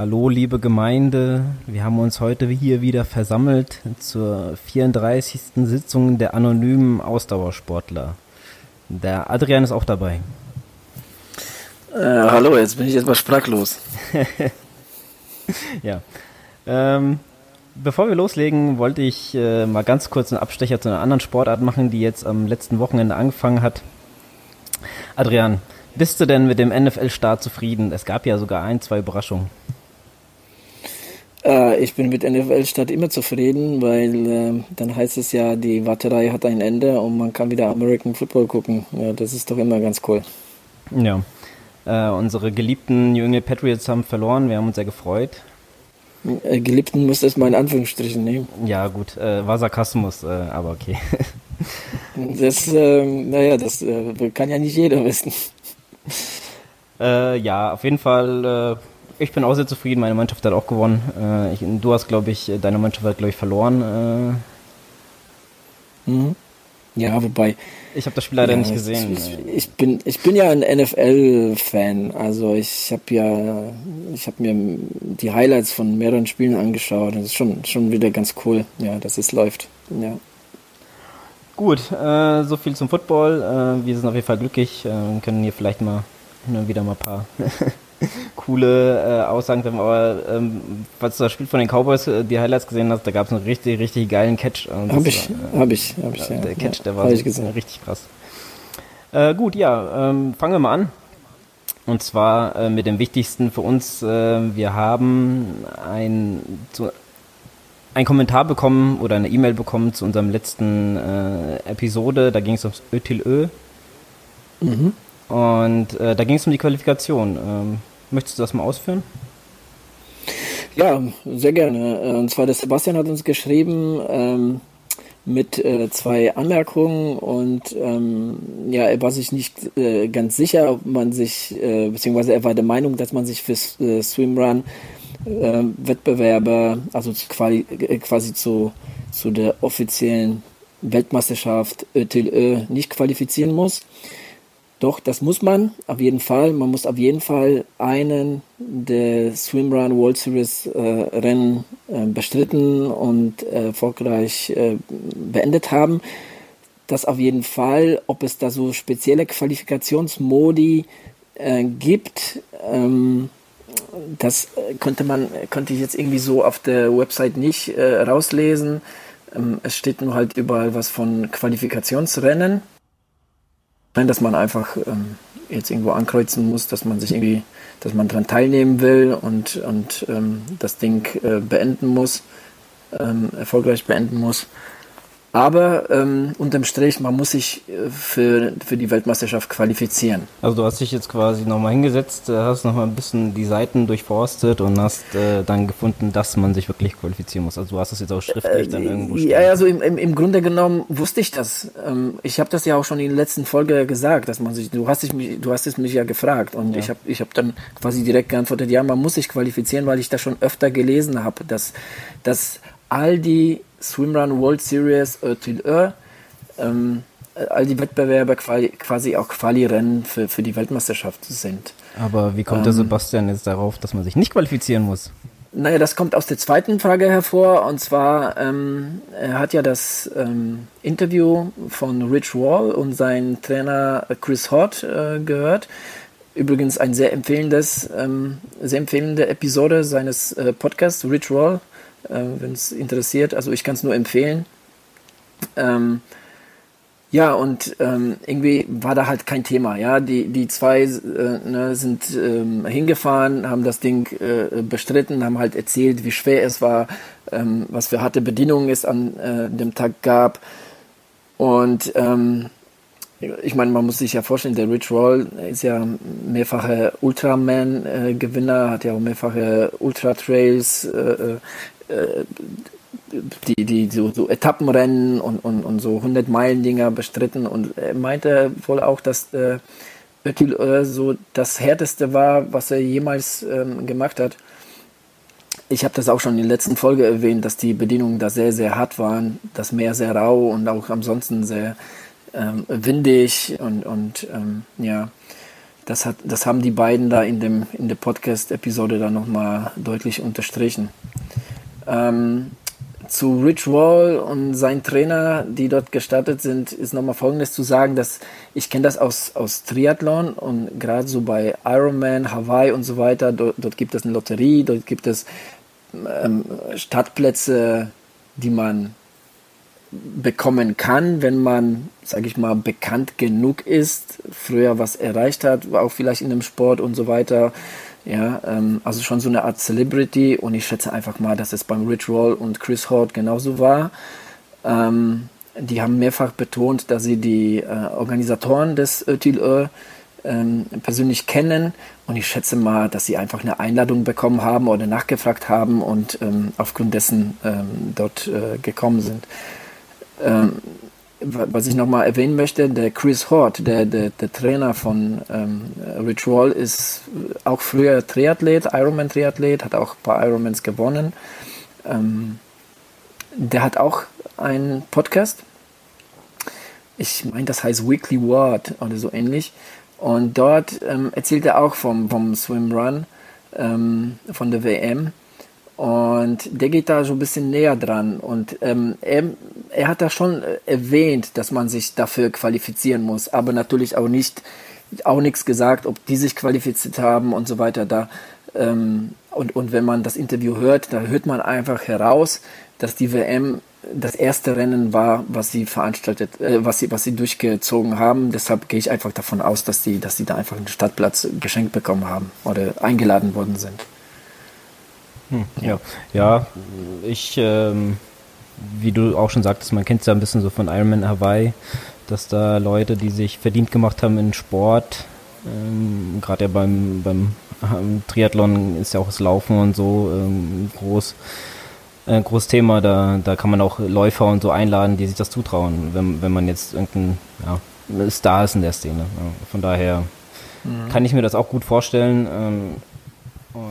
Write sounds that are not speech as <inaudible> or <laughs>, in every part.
Hallo, liebe Gemeinde. Wir haben uns heute hier wieder versammelt zur 34. Sitzung der anonymen Ausdauersportler. Der Adrian ist auch dabei. Äh, hallo, jetzt bin ich etwas sprachlos. <laughs> ja. Ähm, bevor wir loslegen, wollte ich äh, mal ganz kurz einen Abstecher zu einer anderen Sportart machen, die jetzt am letzten Wochenende angefangen hat. Adrian, bist du denn mit dem NFL-Start zufrieden? Es gab ja sogar ein, zwei Überraschungen. Äh, ich bin mit NFL-Start immer zufrieden, weil äh, dann heißt es ja, die Warterei hat ein Ende und man kann wieder American Football gucken. Ja, das ist doch immer ganz cool. Ja. Äh, unsere geliebten New England Patriots haben verloren. Wir haben uns sehr gefreut. Äh, geliebten muss das mal in Anführungsstrichen nehmen. Ja, gut. Äh, war Sarkasmus, äh, aber okay. <laughs> das, ähm, naja, das äh, kann ja nicht jeder wissen. Äh, ja, auf jeden Fall. Ich bin auch sehr zufrieden. Meine Mannschaft hat auch gewonnen. Ich, du hast, glaube ich, deine Mannschaft hat, glaube ich, verloren. Mhm. Ja, wobei. Ich habe das Spiel leider ja, nicht gesehen. Ich, ich, bin, ich bin ja ein NFL-Fan. Also ich habe ja, ich habe mir die Highlights von mehreren Spielen angeschaut. Das ist schon, schon wieder ganz cool, ja, dass es läuft. Ja. Gut, äh, so viel zum Football. Äh, wir sind auf jeden Fall glücklich. Äh, können hier vielleicht mal wieder mal ein paar <laughs> <laughs> coole äh, Aussagen treffen. Aber ähm, falls du das Spiel von den Cowboys, äh, die Highlights gesehen hast, da gab es einen richtig, richtig geilen Catch. Habe ich, äh, habe ich, habe ich. Ja, der Catch, ja, der war so, richtig krass. Äh, gut, ja, ähm, fangen wir mal an. Und zwar äh, mit dem Wichtigsten für uns. Äh, wir haben ein, zu, ein Kommentar bekommen oder eine E-Mail bekommen zu unserem letzten äh, Episode. Da ging es ums Ötilö. Mhm. Und äh, da ging es um die Qualifikation. Ähm, Möchtest du das mal ausführen? Ja, sehr gerne. Äh, und zwar der Sebastian hat uns geschrieben ähm, mit äh, zwei Anmerkungen und ähm, ja, er war sich nicht äh, ganz sicher, ob man sich, äh, beziehungsweise er war der Meinung, dass man sich für äh, Swimrun äh, Wettbewerbe, also quasi, äh, quasi zu, zu der offiziellen Weltmeisterschaft ÖTLÖ nicht qualifizieren muss. Doch, das muss man auf jeden Fall. Man muss auf jeden Fall einen der Swimrun World Series äh, Rennen äh, bestritten und äh, erfolgreich äh, beendet haben. Das auf jeden Fall, ob es da so spezielle Qualifikationsmodi äh, gibt, ähm, das konnte man, konnte ich jetzt irgendwie so auf der Website nicht äh, rauslesen. Ähm, es steht nur halt überall was von Qualifikationsrennen Nein, dass man einfach ähm, jetzt irgendwo ankreuzen muss, dass man sich irgendwie, dass man daran teilnehmen will und, und ähm, das Ding äh, beenden muss, ähm, erfolgreich beenden muss. Aber ähm, unterm Strich, man muss sich äh, für, für die Weltmeisterschaft qualifizieren. Also du hast dich jetzt quasi nochmal hingesetzt, äh, hast nochmal ein bisschen die Seiten durchforstet und hast äh, dann gefunden, dass man sich wirklich qualifizieren muss. Also du hast es jetzt auch schriftlich äh, dann irgendwo stehen. Ja, also im, im, im Grunde genommen wusste ich das. Ähm, ich habe das ja auch schon in der letzten Folge gesagt, dass man sich, du hast, dich, du hast es mich ja gefragt und ja. ich habe ich hab dann quasi direkt geantwortet, ja, man muss sich qualifizieren, weil ich das schon öfter gelesen habe, dass, dass all die Swimrun World Series Ötil Ö, ähm, all die Wettbewerbe quasi auch Quali-Rennen für, für die Weltmeisterschaft sind. Aber wie kommt ähm, der Sebastian jetzt darauf, dass man sich nicht qualifizieren muss? Naja, das kommt aus der zweiten Frage hervor. Und zwar, ähm, er hat ja das ähm, Interview von Rich Wall und seinem Trainer Chris Hort äh, gehört. Übrigens ein sehr empfehlendes, ähm, sehr empfehlende Episode seines äh, Podcasts, Rich Wall, äh, wenn es interessiert. Also ich kann es nur empfehlen. Ähm, ja, und ähm, irgendwie war da halt kein Thema. Ja, die, die zwei äh, ne, sind ähm, hingefahren, haben das Ding äh, bestritten, haben halt erzählt, wie schwer es war, ähm, was für harte Bedingungen es an äh, dem Tag gab. Und ähm, ich meine, man muss sich ja vorstellen, der Rich Roll ist ja mehrfacher Ultraman-Gewinner, hat ja auch mehrfache Ultra-Trails äh, äh, die, die so, so Etappenrennen und, und, und so 100-Meilen-Dinger bestritten und er meinte wohl auch, dass äh, Ötil äh, so das härteste war, was er jemals ähm, gemacht hat. Ich habe das auch schon in der letzten Folge erwähnt, dass die Bedingungen da sehr, sehr hart waren, das Meer sehr rau und auch ansonsten sehr ähm, windig und, und ähm, ja, das, hat, das haben die beiden da in, dem, in der Podcast-Episode dann nochmal deutlich unterstrichen. Ähm, zu Rich Wall und sein Trainer, die dort gestartet sind, ist nochmal Folgendes zu sagen, dass ich kenne das aus, aus Triathlon und gerade so bei Ironman, Hawaii und so weiter, dort, dort gibt es eine Lotterie, dort gibt es ähm, Startplätze, die man bekommen kann, wenn man, sage ich mal, bekannt genug ist, früher was erreicht hat, auch vielleicht in dem Sport und so weiter. Ja, ähm, also schon so eine Art Celebrity und ich schätze einfach mal, dass es beim Rich Roll und Chris Hort genauso war. Ähm, die haben mehrfach betont, dass sie die äh, Organisatoren des ÖTILÖ ähm, persönlich kennen und ich schätze mal, dass sie einfach eine Einladung bekommen haben oder nachgefragt haben und ähm, aufgrund dessen ähm, dort äh, gekommen sind. Was ich nochmal erwähnen möchte, der Chris Hort, der, der, der Trainer von ähm, Rich Roll, ist auch früher Triathlet, Ironman-Triathlet, hat auch ein paar Ironmans gewonnen. Ähm, der hat auch einen Podcast. Ich meine, das heißt Weekly Word oder so ähnlich. Und dort ähm, erzählt er auch vom, vom Swim Run ähm, von der WM. Und der geht da so ein bisschen näher dran. Und ähm, er, er hat da schon erwähnt, dass man sich dafür qualifizieren muss, aber natürlich auch nicht, auch nichts gesagt, ob die sich qualifiziert haben und so weiter. Da, ähm, und, und wenn man das Interview hört, da hört man einfach heraus, dass die WM das erste Rennen war, was sie veranstaltet, äh, was sie, was sie durchgezogen haben. Deshalb gehe ich einfach davon aus, dass die, dass sie da einfach einen Stadtplatz geschenkt bekommen haben oder eingeladen worden sind. Hm, ja, ja, ich, ähm, wie du auch schon sagtest, man kennt es ja ein bisschen so von Ironman Hawaii, dass da Leute, die sich verdient gemacht haben in Sport, ähm, gerade ja beim, beim ähm, Triathlon ist ja auch das Laufen und so ähm, groß äh, großes Thema. Da, da kann man auch Läufer und so einladen, die sich das zutrauen, wenn, wenn man jetzt irgendein ja, Star ist in der Szene. Ja, von daher mhm. kann ich mir das auch gut vorstellen. Ähm,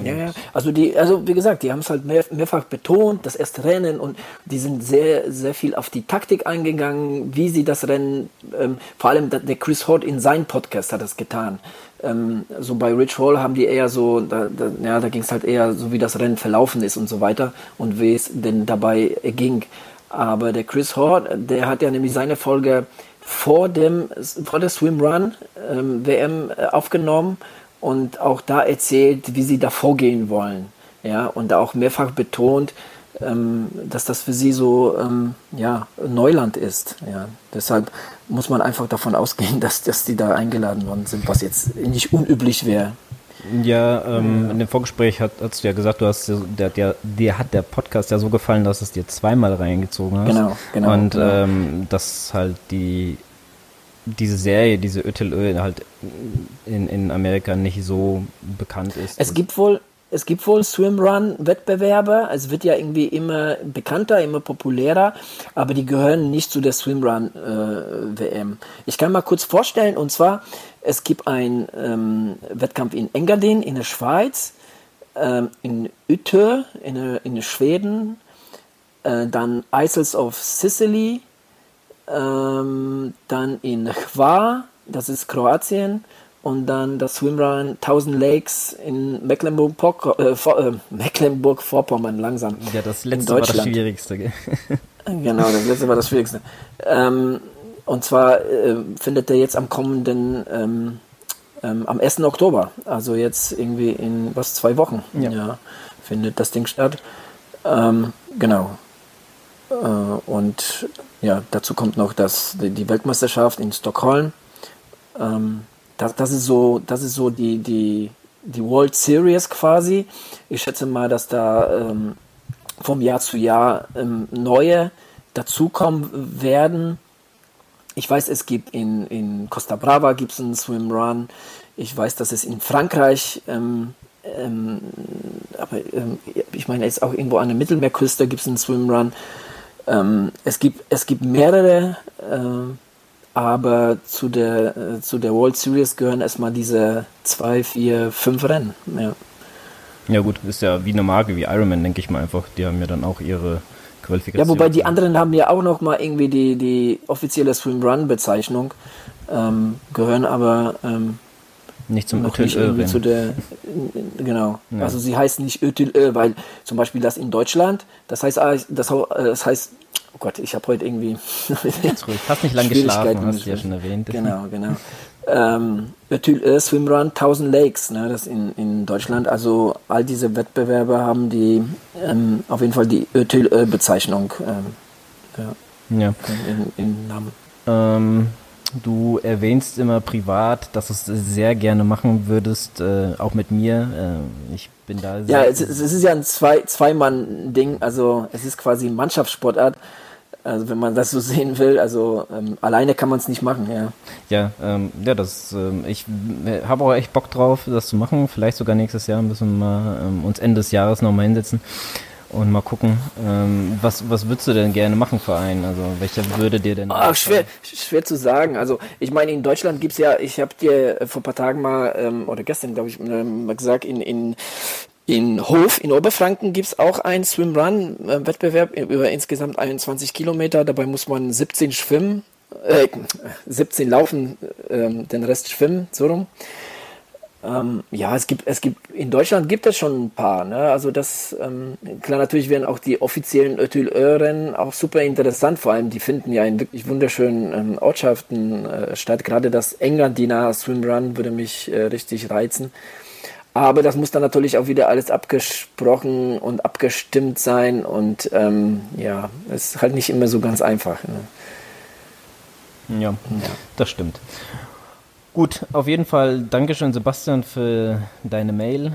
ja, ja, also die, also wie gesagt, die haben es halt mehr, mehrfach betont, das erste Rennen und die sind sehr, sehr viel auf die Taktik eingegangen, wie sie das Rennen, ähm, vor allem der Chris Hort in seinem Podcast hat das getan. Ähm, so bei Rich Hall haben die eher so, da, da, ja, da ging es halt eher so, wie das Rennen verlaufen ist und so weiter und wie es denn dabei ging. Aber der Chris Hort, der hat ja nämlich seine Folge vor dem, vor der Swim Run ähm, WM äh, aufgenommen und auch da erzählt, wie sie da vorgehen wollen. Ja, und auch mehrfach betont, ähm, dass das für sie so ähm, ja, Neuland ist. Ja. Deshalb muss man einfach davon ausgehen, <laughs> dass, dass die da eingeladen worden sind, was jetzt nicht unüblich wäre. Ja, ähm, ja. in dem Vorgespräch hat, hast du ja gesagt, du hast der, der, dir hat der Podcast ja so gefallen, dass es dir zweimal reingezogen hast. Genau, genau. Und genau. Ähm, dass halt die diese Serie, diese ÖTLÖ halt in, in Amerika nicht so bekannt ist. Es gibt wohl, es gibt wohl Swimrun-Wettbewerbe. Es wird ja irgendwie immer bekannter, immer populärer, aber die gehören nicht zu der Swimrun-WM. Äh, ich kann mal kurz vorstellen, und zwar, es gibt einen ähm, Wettkampf in Engadin in der Schweiz, ähm, in Utö in, in Schweden, äh, dann Isles of Sicily, ähm, dann in Chwa, das ist Kroatien, und dann das Swimrun 1000 Lakes in Mecklenburg-Vorpommern, äh, äh, Mecklenburg langsam. Ja, das letzte war das Schwierigste. Gell? <laughs> genau, das letzte war das Schwierigste. Ähm, und zwar äh, findet der jetzt am kommenden, ähm, ähm, am 1. Oktober, also jetzt irgendwie in was, zwei Wochen, ja, ja findet das Ding statt. Ähm, genau. Äh, und ja, dazu kommt noch das, die Weltmeisterschaft in Stockholm. Ähm, das, das, ist so, das ist so die, die, die World Series quasi. Ich schätze mal, dass da ähm, vom Jahr zu Jahr ähm, neue dazukommen werden. Ich weiß, es gibt in, in Costa Brava gibt's einen Swim Run. Ich weiß, dass es in Frankreich, ähm, ähm, aber ähm, ich meine, jetzt auch irgendwo an der Mittelmeerküste gibt es einen Swim Run. Ähm, es, gibt, es gibt mehrere, äh, aber zu der, äh, zu der World Series gehören erstmal diese zwei, vier, fünf Rennen. Ja. ja, gut, ist ja wie eine Marke wie Ironman, denke ich mal einfach. Die haben ja dann auch ihre Qualifikation. Ja, wobei die anderen haben ja auch noch mal irgendwie die, die offizielle Swim Run Bezeichnung, ähm, gehören aber ähm, nicht zum nicht irgendwie zu der, genau. Ja. Also sie heißt nicht Ötülö, weil zum Beispiel das in Deutschland, das heißt, ah, das, das heißt, oh Gott, ich habe heute irgendwie. Jetzt ruhig, hast nicht lange geschlafen, hast du ja schon erwähnt. Genau, genau. Ähm, Ötülö Swimrun 1000 Lakes, ne, das in, in Deutschland. Also all diese Wettbewerbe haben die ähm, auf jeden Fall die Ötülö-Bezeichnung. Ähm, ja. ja. In, in Namen. Ähm, Du erwähnst immer privat, dass du es sehr gerne machen würdest, äh, auch mit mir. Äh, ich bin da sehr. Ja, es, es ist ja ein Zwei, Zwei-Mann-Ding, also es ist quasi ein Mannschaftssportart. Also wenn man das so <laughs> sehen will, also ähm, alleine kann man es nicht machen, ja. Ja, ähm, ja, das, ähm, ich habe auch echt Bock drauf, das zu machen. Vielleicht sogar nächstes Jahr müssen wir mal, ähm, uns Ende des Jahres nochmal hinsetzen und mal gucken, ähm, was, was würdest du denn gerne machen für einen? Also welcher würde dir denn... Ach, schwer, schwer zu sagen. Also ich meine, in Deutschland gibt's ja, ich habe dir vor paar Tagen mal, ähm, oder gestern glaube ich, ähm, mal gesagt, in, in, in Hof in Oberfranken gibt's auch einen Swim-Run-Wettbewerb über insgesamt 21 Kilometer. Dabei muss man 17 schwimmen, äh, 17 laufen, äh, den Rest schwimmen, so rum. Ähm, ja, es gibt, es gibt, in Deutschland gibt es schon ein paar, ne? Also das, ähm, klar, natürlich werden auch die offiziellen Ötül-Rennen auch super interessant, vor allem die finden ja in wirklich wunderschönen ähm, Ortschaften äh, statt. Gerade das Engadiner Swimrun würde mich äh, richtig reizen. Aber das muss dann natürlich auch wieder alles abgesprochen und abgestimmt sein und ähm, ja, ist halt nicht immer so ganz einfach. Ne? Ja, ja, das stimmt. Gut, auf jeden Fall Dankeschön, Sebastian, für deine Mail.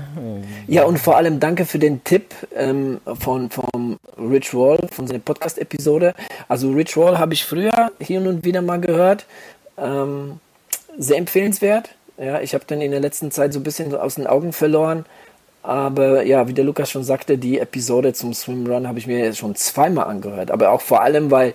Ja, und vor allem danke für den Tipp ähm, von, von Rich Roll, von seiner Podcast-Episode. Also Rich Roll habe ich früher hier und wieder mal gehört. Ähm, sehr empfehlenswert. Ja, ich habe dann in der letzten Zeit so ein bisschen aus den Augen verloren. Aber ja, wie der Lukas schon sagte, die Episode zum Swimrun habe ich mir schon zweimal angehört. Aber auch vor allem, weil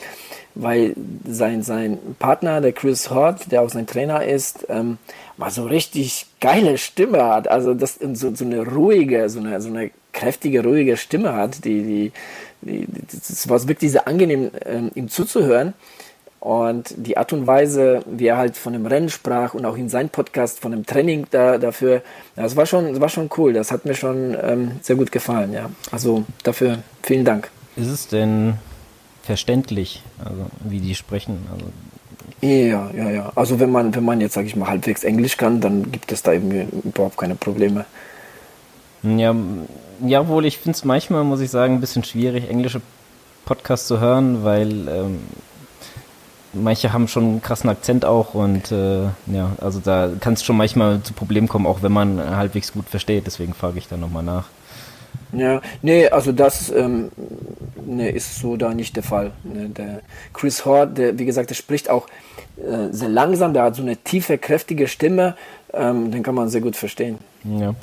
weil sein, sein Partner, der Chris Hort, der auch sein Trainer ist, ähm, mal so richtig geile Stimme hat. Also das so, so eine ruhige, so eine, so eine kräftige, ruhige Stimme hat, die, die, die das war wirklich sehr angenehm, ähm, ihm zuzuhören. Und die Art und Weise, wie er halt von dem Rennen sprach und auch in seinem Podcast von dem Training da, dafür, das war schon, das war schon cool. Das hat mir schon ähm, sehr gut gefallen, ja. Also dafür vielen Dank. Ist es denn verständlich, also wie die sprechen. Also ja, ja, ja. Also wenn man, wenn man jetzt, sage ich mal, halbwegs Englisch kann, dann gibt es da eben überhaupt keine Probleme. Ja, ja wohl, ich finde es manchmal, muss ich sagen, ein bisschen schwierig, englische Podcasts zu hören, weil ähm, manche haben schon einen krassen Akzent auch und äh, ja, also da kann es schon manchmal zu Problemen kommen, auch wenn man halbwegs gut versteht. Deswegen frage ich da nochmal nach. Ja, nee, also das ähm, nee, ist so da nicht der Fall. Ne, der Chris Hort, der, wie gesagt, der spricht auch äh, sehr langsam, der hat so eine tiefe, kräftige Stimme, ähm, den kann man sehr gut verstehen. Ja.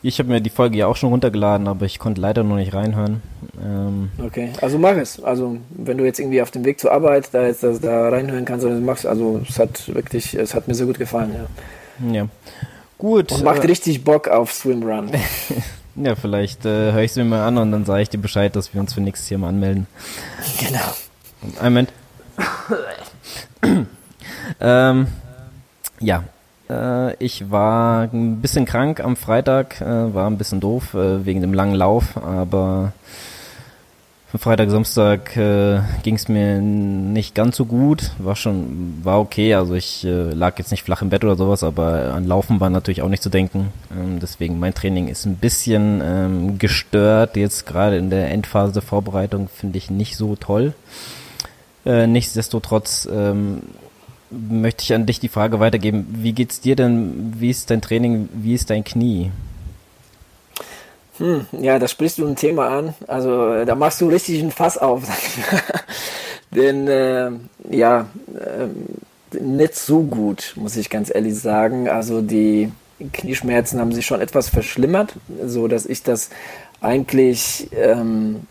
Ich habe mir die Folge ja auch schon runtergeladen, aber ich konnte leider noch nicht reinhören. Ähm okay, also mach es. Also wenn du jetzt irgendwie auf dem Weg zur Arbeit da jetzt das, da reinhören kannst, dann machst Also es hat wirklich, es hat mir sehr gut gefallen, ja. Ja. Gut. Und macht äh, richtig Bock auf Swimrun. <laughs> Ja, vielleicht äh, höre ich es mir mal an und dann sage ich dir Bescheid, dass wir uns für nächstes Jahr mal anmelden. Genau. Einen Moment. ähm, ja, äh, ich war ein bisschen krank am Freitag, äh, war ein bisschen doof äh, wegen dem langen Lauf, aber Freitag, Samstag äh, ging es mir nicht ganz so gut. War schon, war okay. Also ich äh, lag jetzt nicht flach im Bett oder sowas, aber an Laufen war natürlich auch nicht zu denken. Ähm, deswegen mein Training ist ein bisschen ähm, gestört. Jetzt gerade in der Endphase der Vorbereitung finde ich nicht so toll. Äh, nichtsdestotrotz ähm, möchte ich an dich die Frage weitergeben. Wie geht's dir denn? Wie ist dein Training? Wie ist dein Knie? Hm, ja, da sprichst du ein Thema an. Also da machst du richtig ein Fass auf. <laughs> Denn äh, ja, äh, nicht so gut, muss ich ganz ehrlich sagen. Also die Knieschmerzen haben sich schon etwas verschlimmert, so dass ich das eigentlich ähm,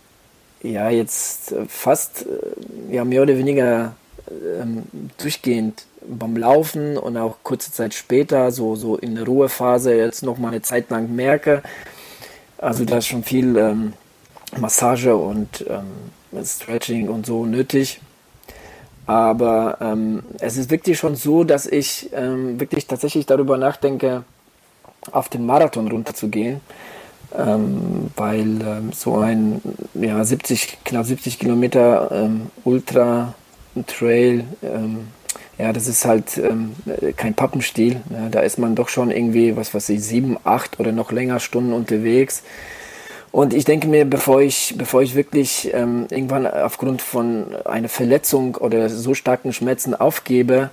ja jetzt fast äh, ja mehr oder weniger ähm, durchgehend beim Laufen und auch kurze Zeit später so so in der Ruhephase jetzt noch mal eine Zeit lang merke, also da ist schon viel ähm, Massage und ähm, Stretching und so nötig. Aber ähm, es ist wirklich schon so, dass ich ähm, wirklich tatsächlich darüber nachdenke, auf den Marathon runterzugehen. Ähm, weil ähm, so ein ja, 70, knapp 70 Kilometer Ultra Trail, ja, das ist halt ähm, kein Pappenstiel. Ja, da ist man doch schon irgendwie, was weiß ich, sieben, acht oder noch länger Stunden unterwegs. Und ich denke mir, bevor ich, bevor ich wirklich ähm, irgendwann aufgrund von einer Verletzung oder so starken Schmerzen aufgebe,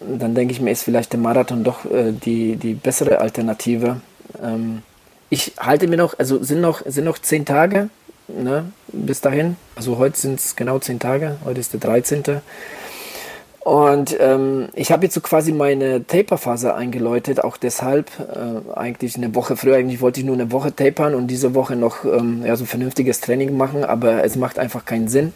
dann denke ich mir, ist vielleicht der Marathon doch äh, die, die bessere Alternative. Ähm, ich halte mir noch, also sind noch, sind noch zehn Tage ne, bis dahin. Also heute sind es genau zehn Tage, heute ist der 13. Und ähm, ich habe jetzt so quasi meine Taper-Phase eingeläutet, auch deshalb äh, eigentlich eine Woche früher. Eigentlich wollte ich nur eine Woche tapern und diese Woche noch ähm, ja, so vernünftiges Training machen, aber es macht einfach keinen Sinn.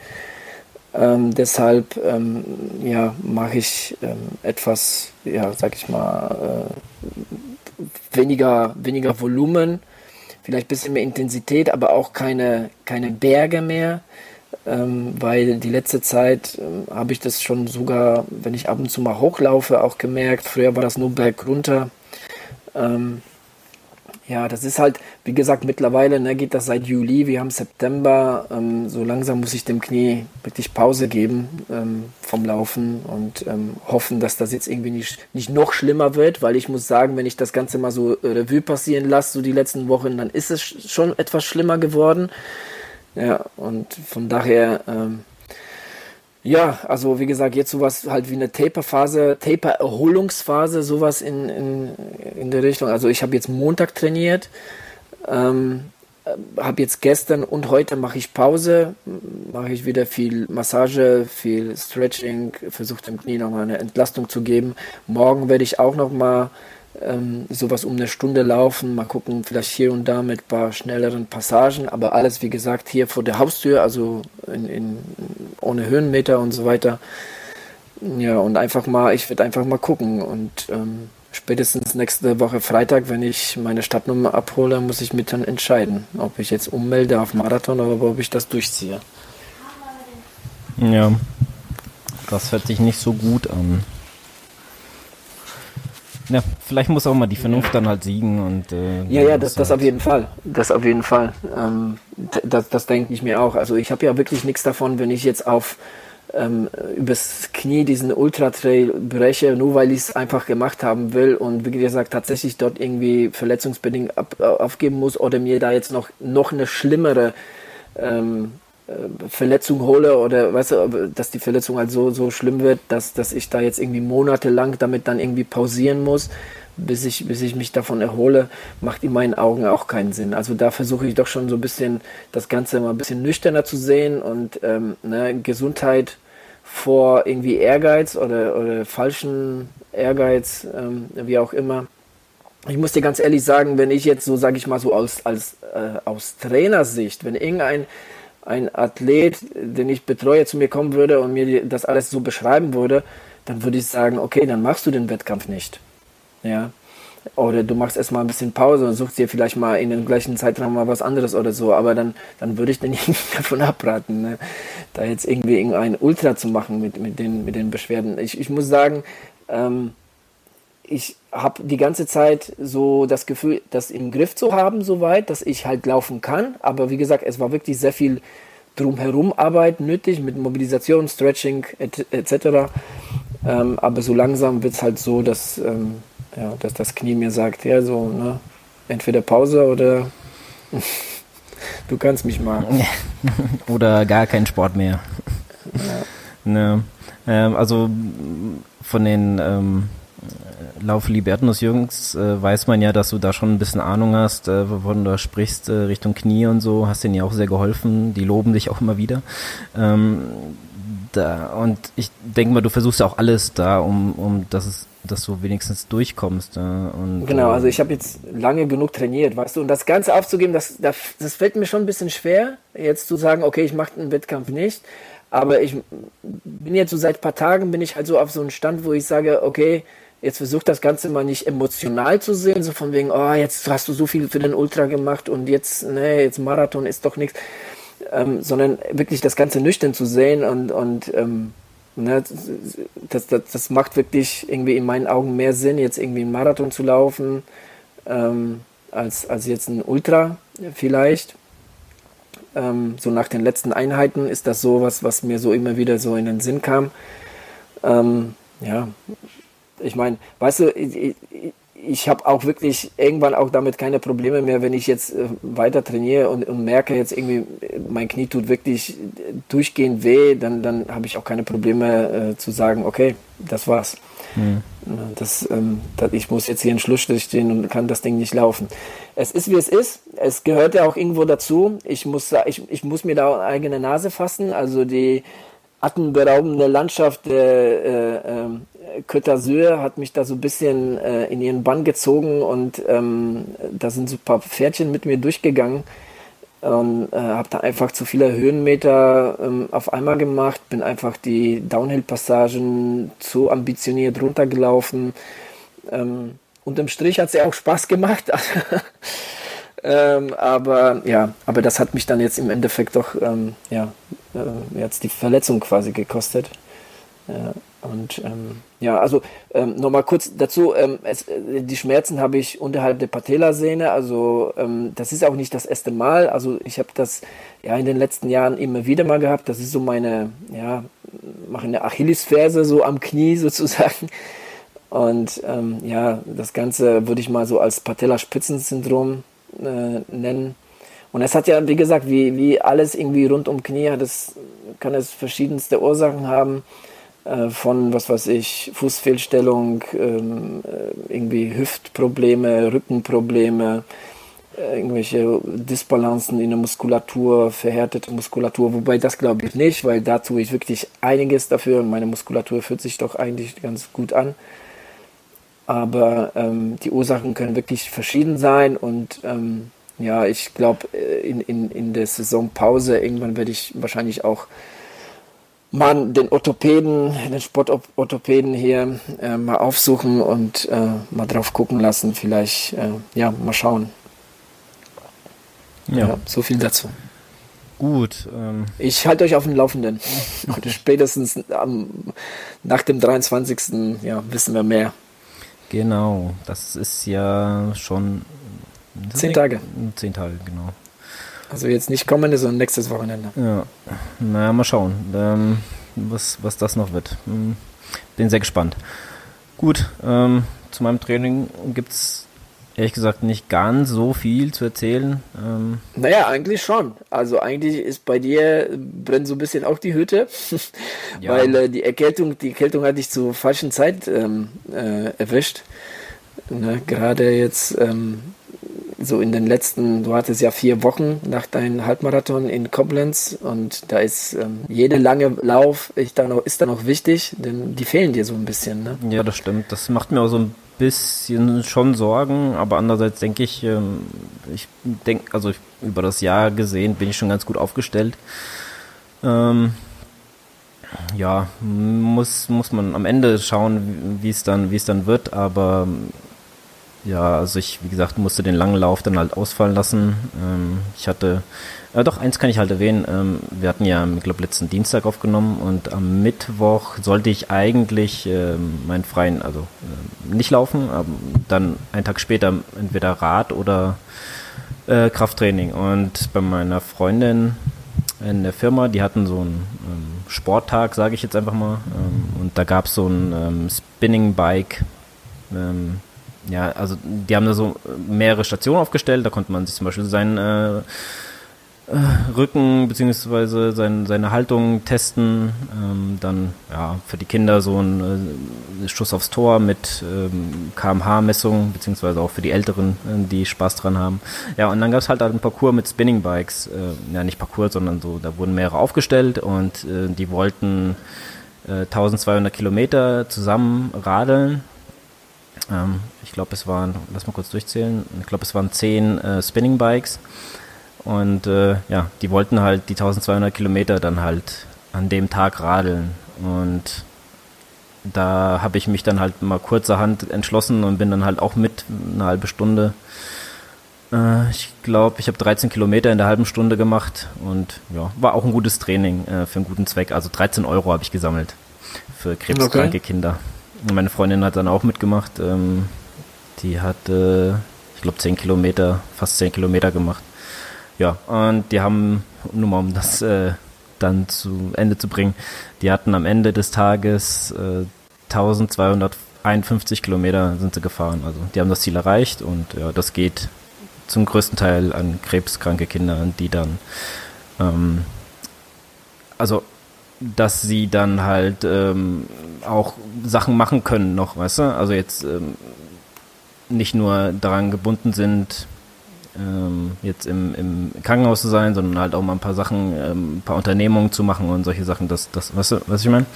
Ähm, deshalb ähm, ja, mache ich ähm, etwas, ja, sag ich mal, äh, weniger, weniger Volumen, vielleicht ein bisschen mehr Intensität, aber auch keine, keine Berge mehr ähm, weil die letzte Zeit ähm, habe ich das schon sogar, wenn ich ab und zu mal hochlaufe, auch gemerkt. Früher war das nur Berg runter. Ähm, ja, das ist halt, wie gesagt, mittlerweile ne, geht das seit Juli, wir haben September. Ähm, so langsam muss ich dem Knie wirklich Pause geben ähm, vom Laufen und ähm, hoffen, dass das jetzt irgendwie nicht, nicht noch schlimmer wird, weil ich muss sagen, wenn ich das Ganze mal so Revue passieren lasse, so die letzten Wochen, dann ist es schon etwas schlimmer geworden. Ja, und von daher, ähm, ja, also wie gesagt, jetzt sowas halt wie eine Taper-Phase, Taper-Erholungsphase, sowas in, in, in der Richtung. Also ich habe jetzt Montag trainiert, ähm, habe jetzt gestern und heute mache ich Pause, mache ich wieder viel Massage, viel Stretching, versuche dem Knie nochmal eine Entlastung zu geben. Morgen werde ich auch nochmal ähm, sowas um eine Stunde laufen, mal gucken, vielleicht hier und da mit ein paar schnelleren Passagen, aber alles wie gesagt hier vor der Haustür, also in, in, ohne Höhenmeter und so weiter. Ja, und einfach mal, ich werde einfach mal gucken und ähm, spätestens nächste Woche Freitag, wenn ich meine Stadtnummer abhole, muss ich mich dann entscheiden, ob ich jetzt ummelde auf Marathon oder ob ich das durchziehe. Ja, das hört sich nicht so gut an. Ja, vielleicht muss auch mal die Vernunft dann halt siegen und äh, ja, ja, das, das halt auf jeden Fall, das auf jeden Fall. Ähm, das, das denke ich mir auch. Also ich habe ja wirklich nichts davon, wenn ich jetzt auf ähm, übers Knie diesen Ultra Trail breche, nur weil ich es einfach gemacht haben will und wie gesagt tatsächlich dort irgendwie verletzungsbedingt ab, aufgeben muss oder mir da jetzt noch noch eine schlimmere ähm, äh, Verletzung hole oder weißt du, dass die Verletzung halt so, so schlimm wird, dass, dass ich da jetzt irgendwie monatelang damit dann irgendwie pausieren muss, bis ich, bis ich mich davon erhole, macht in meinen Augen auch keinen Sinn. Also da versuche ich doch schon so ein bisschen das Ganze mal ein bisschen nüchterner zu sehen und ähm, ne, Gesundheit vor irgendwie Ehrgeiz oder, oder falschen Ehrgeiz, ähm, wie auch immer. Ich muss dir ganz ehrlich sagen, wenn ich jetzt so, sage ich mal so aus, als, äh, aus Trainersicht, wenn irgendein ein Athlet, den ich betreue, zu mir kommen würde und mir das alles so beschreiben würde, dann würde ich sagen, okay, dann machst du den Wettkampf nicht. Ja. Oder du machst erstmal ein bisschen Pause und suchst dir vielleicht mal in dem gleichen Zeitraum mal was anderes oder so. Aber dann, dann würde ich den <laughs> davon abraten, ne? da jetzt irgendwie irgendein Ultra zu machen mit, mit, den, mit den Beschwerden. Ich, ich muss sagen, ähm, ich habe die ganze Zeit so das Gefühl, das im Griff zu haben, soweit, dass ich halt laufen kann. Aber wie gesagt, es war wirklich sehr viel drumherum Arbeit nötig mit Mobilisation, Stretching etc. Ähm, aber so langsam wird es halt so, dass, ähm, ja, dass das Knie mir sagt, ja, so, ne, entweder Pause oder <laughs> du kannst mich mal. <laughs> oder gar kein Sport mehr. Ja. <laughs> Ne, ähm, also von den ähm, Laufe Libertnus Jürgens äh, weiß man ja, dass du da schon ein bisschen Ahnung hast, äh, wovon du sprichst, äh, Richtung Knie und so, hast denen ja auch sehr geholfen, die loben dich auch immer wieder. Ähm, da, und ich denke mal, du versuchst ja auch alles da, um, um dass es dass du wenigstens durchkommst. Ja, und, genau, also ich habe jetzt lange genug trainiert, weißt du, und das Ganze aufzugeben, das, das, das fällt mir schon ein bisschen schwer, jetzt zu sagen, okay, ich mache den Wettkampf nicht, aber ich bin jetzt so seit ein paar Tagen, bin ich halt so auf so einem Stand, wo ich sage, okay, jetzt versucht das Ganze mal nicht emotional zu sehen, so von wegen, oh, jetzt hast du so viel für den Ultra gemacht und jetzt, ne, jetzt Marathon ist doch nichts, ähm, sondern wirklich das Ganze nüchtern zu sehen und, und ähm, ne, das, das, das macht wirklich irgendwie in meinen Augen mehr Sinn, jetzt irgendwie einen Marathon zu laufen, ähm, als, als jetzt ein Ultra vielleicht. Ähm, so nach den letzten Einheiten ist das so was, was mir so immer wieder so in den Sinn kam. Ähm, ja, ich meine, weißt du, ich, ich habe auch wirklich irgendwann auch damit keine Probleme mehr, wenn ich jetzt äh, weiter trainiere und, und, merke jetzt irgendwie, mein Knie tut wirklich durchgehend weh, dann, dann habe ich auch keine Probleme äh, zu sagen, okay, das war's. Mhm. Das, ähm, das, ich muss jetzt hier einen Schlussstrich stehen und kann das Ding nicht laufen. Es ist, wie es ist. Es gehört ja auch irgendwo dazu. Ich muss, ich, ich muss mir da eine eigene Nase fassen. Also die atemberaubende Landschaft der äh, äh, Côte d'Azur hat mich da so ein bisschen äh, in ihren Bann gezogen und ähm, da sind so ein paar Pferdchen mit mir durchgegangen und äh, habe da einfach zu viele Höhenmeter ähm, auf einmal gemacht, bin einfach die Downhill-Passagen zu ambitioniert runtergelaufen. Ähm, unterm Strich hat es ja auch Spaß gemacht. <laughs> ähm, aber ja, aber das hat mich dann jetzt im Endeffekt doch ähm, ja, äh, jetzt die Verletzung quasi gekostet. Ja, und ähm, ja, also ähm, nochmal kurz dazu, ähm, es, äh, die Schmerzen habe ich unterhalb der Patellasehne, also ähm, das ist auch nicht das erste Mal, also ich habe das ja in den letzten Jahren immer wieder mal gehabt, das ist so meine, ja, mache eine Achillesferse so am Knie <laughs> sozusagen und ähm, ja, das Ganze würde ich mal so als Patellaspitzensyndrom äh, nennen. Und es hat ja, wie gesagt, wie, wie alles irgendwie rund um Knie, das kann es verschiedenste Ursachen haben. Äh, von, was weiß ich, Fußfehlstellung, ähm, äh, irgendwie Hüftprobleme, Rückenprobleme, äh, irgendwelche Disbalancen in der Muskulatur, verhärtete Muskulatur, wobei das glaube ich nicht, weil da tue ich wirklich einiges dafür und meine Muskulatur fühlt sich doch eigentlich ganz gut an. Aber ähm, die Ursachen können wirklich verschieden sein und ähm, ja, ich glaube, in, in, in der Saisonpause irgendwann werde ich wahrscheinlich auch mal den Orthopäden, den Sportorthopäden hier äh, mal aufsuchen und äh, mal drauf gucken lassen. Vielleicht, äh, ja, mal schauen. Ja. ja so viel dazu. Gut. Ähm. Ich halte euch auf dem Laufenden. <laughs> Spätestens am, nach dem 23. Ja, wissen wir mehr. Genau, das ist ja schon zehn Tage. Zehn Tage, genau. Also jetzt nicht kommende, sondern nächstes Wochenende. Ja, naja, mal schauen, ähm, was, was das noch wird. Hm, bin sehr gespannt. Gut, ähm, zu meinem Training gibt es ehrlich gesagt nicht ganz so viel zu erzählen. Ähm, naja, eigentlich schon. Also eigentlich ist bei dir brennt so ein bisschen auch die Hütte, <laughs> ja. weil äh, die Erkältung, die Erkältung hat dich zur falschen Zeit ähm, äh, erwischt. Ne, gerade jetzt ähm, so in den letzten, du hattest ja vier Wochen nach deinem Halbmarathon in Koblenz und da ist ähm, jede lange Lauf ist da, noch, ist da noch wichtig, denn die fehlen dir so ein bisschen. Ne? Ja, das stimmt. Das macht mir auch so ein bisschen schon Sorgen, aber andererseits denke ich, ähm, ich denke, also ich, über das Jahr gesehen bin ich schon ganz gut aufgestellt. Ähm, ja, muss, muss man am Ende schauen, wie es dann, wie es dann wird, aber ja, also ich, wie gesagt, musste den langen Lauf dann halt ausfallen lassen. Ähm, ich hatte, äh, doch, eins kann ich halt erwähnen. Ähm, wir hatten ja, ich glaube, letzten Dienstag aufgenommen und am Mittwoch sollte ich eigentlich ähm, meinen freien, also äh, nicht laufen, aber dann einen Tag später entweder Rad oder äh, Krafttraining. Und bei meiner Freundin in der Firma, die hatten so einen ähm, Sporttag, sage ich jetzt einfach mal. Ähm, und da gab es so ein ähm, Spinning Bike. Ja, also die haben da so mehrere Stationen aufgestellt, da konnte man sich zum Beispiel seinen äh, äh, Rücken beziehungsweise sein, seine Haltung testen. Ähm, dann ja für die Kinder so ein äh, Schuss aufs Tor mit ähm, kmh-Messung beziehungsweise auch für die Älteren, äh, die Spaß dran haben. Ja und dann gab es halt, einen Parcours mit Spinning Bikes, äh, ja nicht Parcours, sondern so, da wurden mehrere aufgestellt und äh, die wollten 1200 äh, Kilometer zusammen radeln ähm, ich glaube, es waren, lass mal kurz durchzählen, ich glaube, es waren zehn äh, Spinning Bikes. Und äh, ja, die wollten halt die 1200 Kilometer dann halt an dem Tag radeln. Und da habe ich mich dann halt mal kurzerhand entschlossen und bin dann halt auch mit eine halbe Stunde. Äh, ich glaube, ich habe 13 Kilometer in der halben Stunde gemacht und ja, war auch ein gutes Training äh, für einen guten Zweck. Also 13 Euro habe ich gesammelt. für krebskranke okay. Kinder. Meine Freundin hat dann auch mitgemacht. Ähm, die hat, äh, ich glaube, 10 Kilometer, fast 10 Kilometer gemacht. Ja, und die haben, nur mal um das äh, dann zu Ende zu bringen, die hatten am Ende des Tages äh, 1251 Kilometer sind sie gefahren. Also die haben das Ziel erreicht und ja, das geht zum größten Teil an krebskranke Kinder, die dann ähm, also dass sie dann halt ähm, auch Sachen machen können noch, weißt du? Also jetzt ähm, nicht nur daran gebunden sind, ähm, jetzt im, im Krankenhaus zu sein, sondern halt auch mal ein paar Sachen, ähm, ein paar Unternehmungen zu machen und solche Sachen. Das, das, weißt du, was ich meine?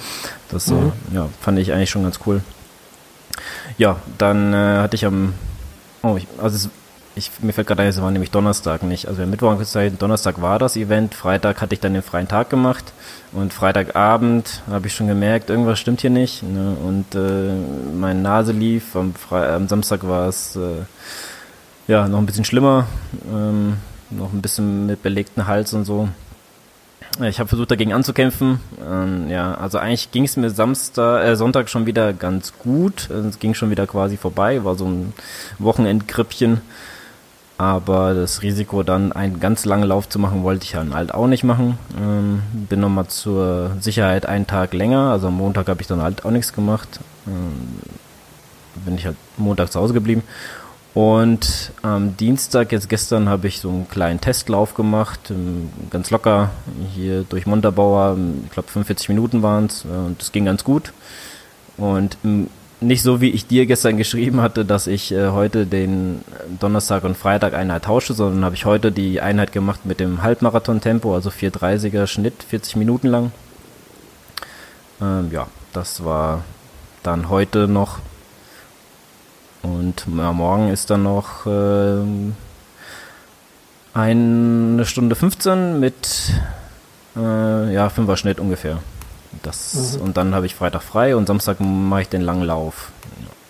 Das so, mhm. ja, fand ich eigentlich schon ganz cool. Ja, dann äh, hatte ich am, oh, ich, also es ich, mir fällt gerade ein, es war nämlich Donnerstag nicht. Also Mittwoch gesagt, Donnerstag war das Event, Freitag hatte ich dann den freien Tag gemacht und Freitagabend habe ich schon gemerkt, irgendwas stimmt hier nicht. Ne? Und äh, meine Nase lief, am, Fre am Samstag war es äh, ja noch ein bisschen schlimmer, ähm, noch ein bisschen mit belegten Hals und so. Ich habe versucht dagegen anzukämpfen. Ähm, ja, also eigentlich ging es mir Samstag, äh, Sonntag schon wieder ganz gut. Es ging schon wieder quasi vorbei, war so ein Wochenendgrippchen. Aber das Risiko, dann einen ganz langen Lauf zu machen, wollte ich halt auch nicht machen. Ähm, bin nochmal zur Sicherheit einen Tag länger. Also am Montag habe ich dann halt auch nichts gemacht. Ähm, bin ich halt Montag zu Hause geblieben. Und am Dienstag, jetzt gestern, habe ich so einen kleinen Testlauf gemacht, ähm, ganz locker, hier durch Montabaur, ich glaube 45 Minuten waren es und das ging ganz gut. Und nicht so, wie ich dir gestern geschrieben hatte, dass ich äh, heute den Donnerstag und Freitag Einheit tausche, sondern habe ich heute die Einheit gemacht mit dem Halbmarathon-Tempo, also 430er Schnitt, 40 Minuten lang. Ähm, ja, das war dann heute noch. Und ja, morgen ist dann noch äh, eine Stunde 15 mit äh, ja, 5er Schnitt ungefähr. Das, mhm. Und dann habe ich Freitag frei und Samstag mache ich den langen Lauf.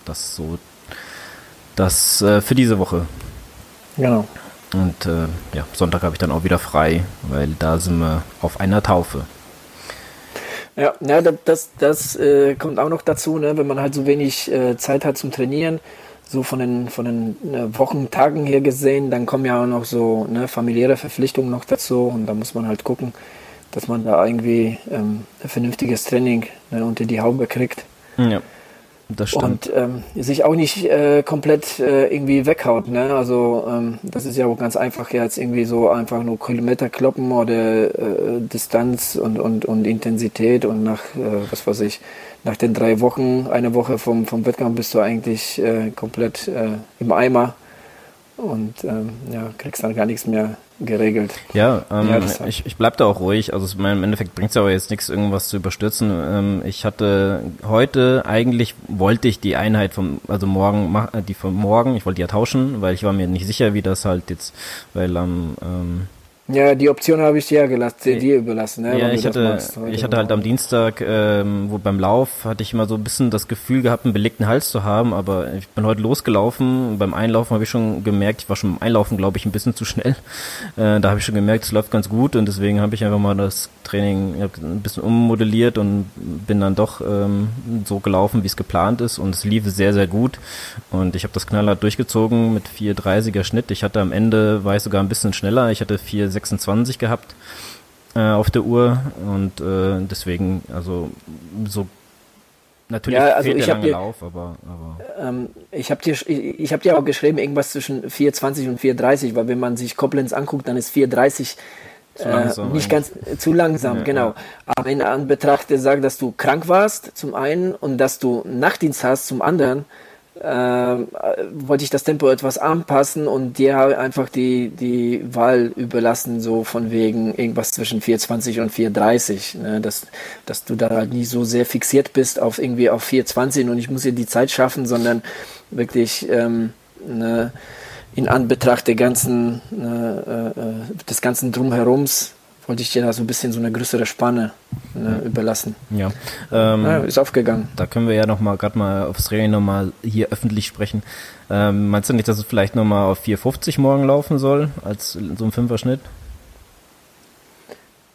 Das so das äh, für diese Woche. Genau. Und äh, ja, Sonntag habe ich dann auch wieder frei, weil da sind wir auf einer Taufe. Ja, ja das, das äh, kommt auch noch dazu, ne, wenn man halt so wenig äh, Zeit hat zum Trainieren, so von den, von den äh, Wochen, Tagen her gesehen, dann kommen ja auch noch so ne, familiäre Verpflichtungen noch dazu und da muss man halt gucken, dass man da irgendwie ähm, ein vernünftiges Training ne, unter die Haube kriegt. Ja, das stimmt. Und ähm, sich auch nicht äh, komplett äh, irgendwie weghaut. Ne? Also ähm, das ist ja auch ganz einfach jetzt irgendwie so einfach nur Kilometer kloppen oder äh, Distanz und, und, und Intensität und nach, äh, was weiß ich, nach den drei Wochen, eine Woche vom, vom Wettkampf bist du eigentlich äh, komplett äh, im Eimer und ähm, ja, kriegst dann gar nichts mehr geregelt. Ja, ähm, ja ich, ich bleib da auch ruhig. Also im Endeffekt bringt es aber jetzt nichts, irgendwas zu überstürzen. Ähm, ich hatte heute eigentlich wollte ich die Einheit vom, also morgen, die von morgen, ich wollte die ja tauschen, weil ich war mir nicht sicher, wie das halt jetzt, weil am ähm, ja, die Option habe ich dir gelassen, dir überlassen. Ne, ja, ich hatte, ich hatte halt am Dienstag, ähm, wo beim Lauf hatte ich immer so ein bisschen das Gefühl gehabt, einen belegten Hals zu haben, aber ich bin heute losgelaufen. Beim Einlaufen habe ich schon gemerkt, ich war schon beim Einlaufen, glaube ich, ein bisschen zu schnell. <laughs> Äh, da habe ich schon gemerkt, es läuft ganz gut und deswegen habe ich einfach mal das Training ein bisschen ummodelliert und bin dann doch ähm, so gelaufen, wie es geplant ist und es lief sehr, sehr gut und ich habe das knallhart durchgezogen mit 4,30er Schnitt. Ich hatte am Ende, war ich sogar ein bisschen schneller, ich hatte 4,26 gehabt äh, auf der Uhr und äh, deswegen, also so Natürlich ja, also der lange dir, Lauf, aber, aber. Ähm, ich habe dir, ich, ich hab dir auch geschrieben, irgendwas zwischen 4,20 und 4,30, weil wenn man sich Koblenz anguckt, dann ist 4,30 äh, nicht ganz äh, zu langsam, ja, genau. Ja. Aber in Anbetracht der sagt, dass du krank warst, zum einen, und dass du Nachtdienst hast, zum anderen, äh, wollte ich das Tempo etwas anpassen und dir einfach die, die Wahl überlassen, so von wegen irgendwas zwischen 420 und 430, ne? dass, dass du da halt nicht so sehr fixiert bist auf irgendwie auf 420 und ich muss dir die Zeit schaffen, sondern wirklich ähm, ne, in Anbetracht der ganzen, äh, äh, des ganzen Drumherums wollte ich dir da so ein bisschen so eine größere Spanne ne, überlassen. Ja. Ähm, ja, ist aufgegangen. Da können wir ja noch mal gerade mal aufs Training nochmal hier öffentlich sprechen. Ähm, meinst du nicht, dass es vielleicht nochmal auf 4,50 morgen laufen soll, als so ein Fünfer-Schnitt?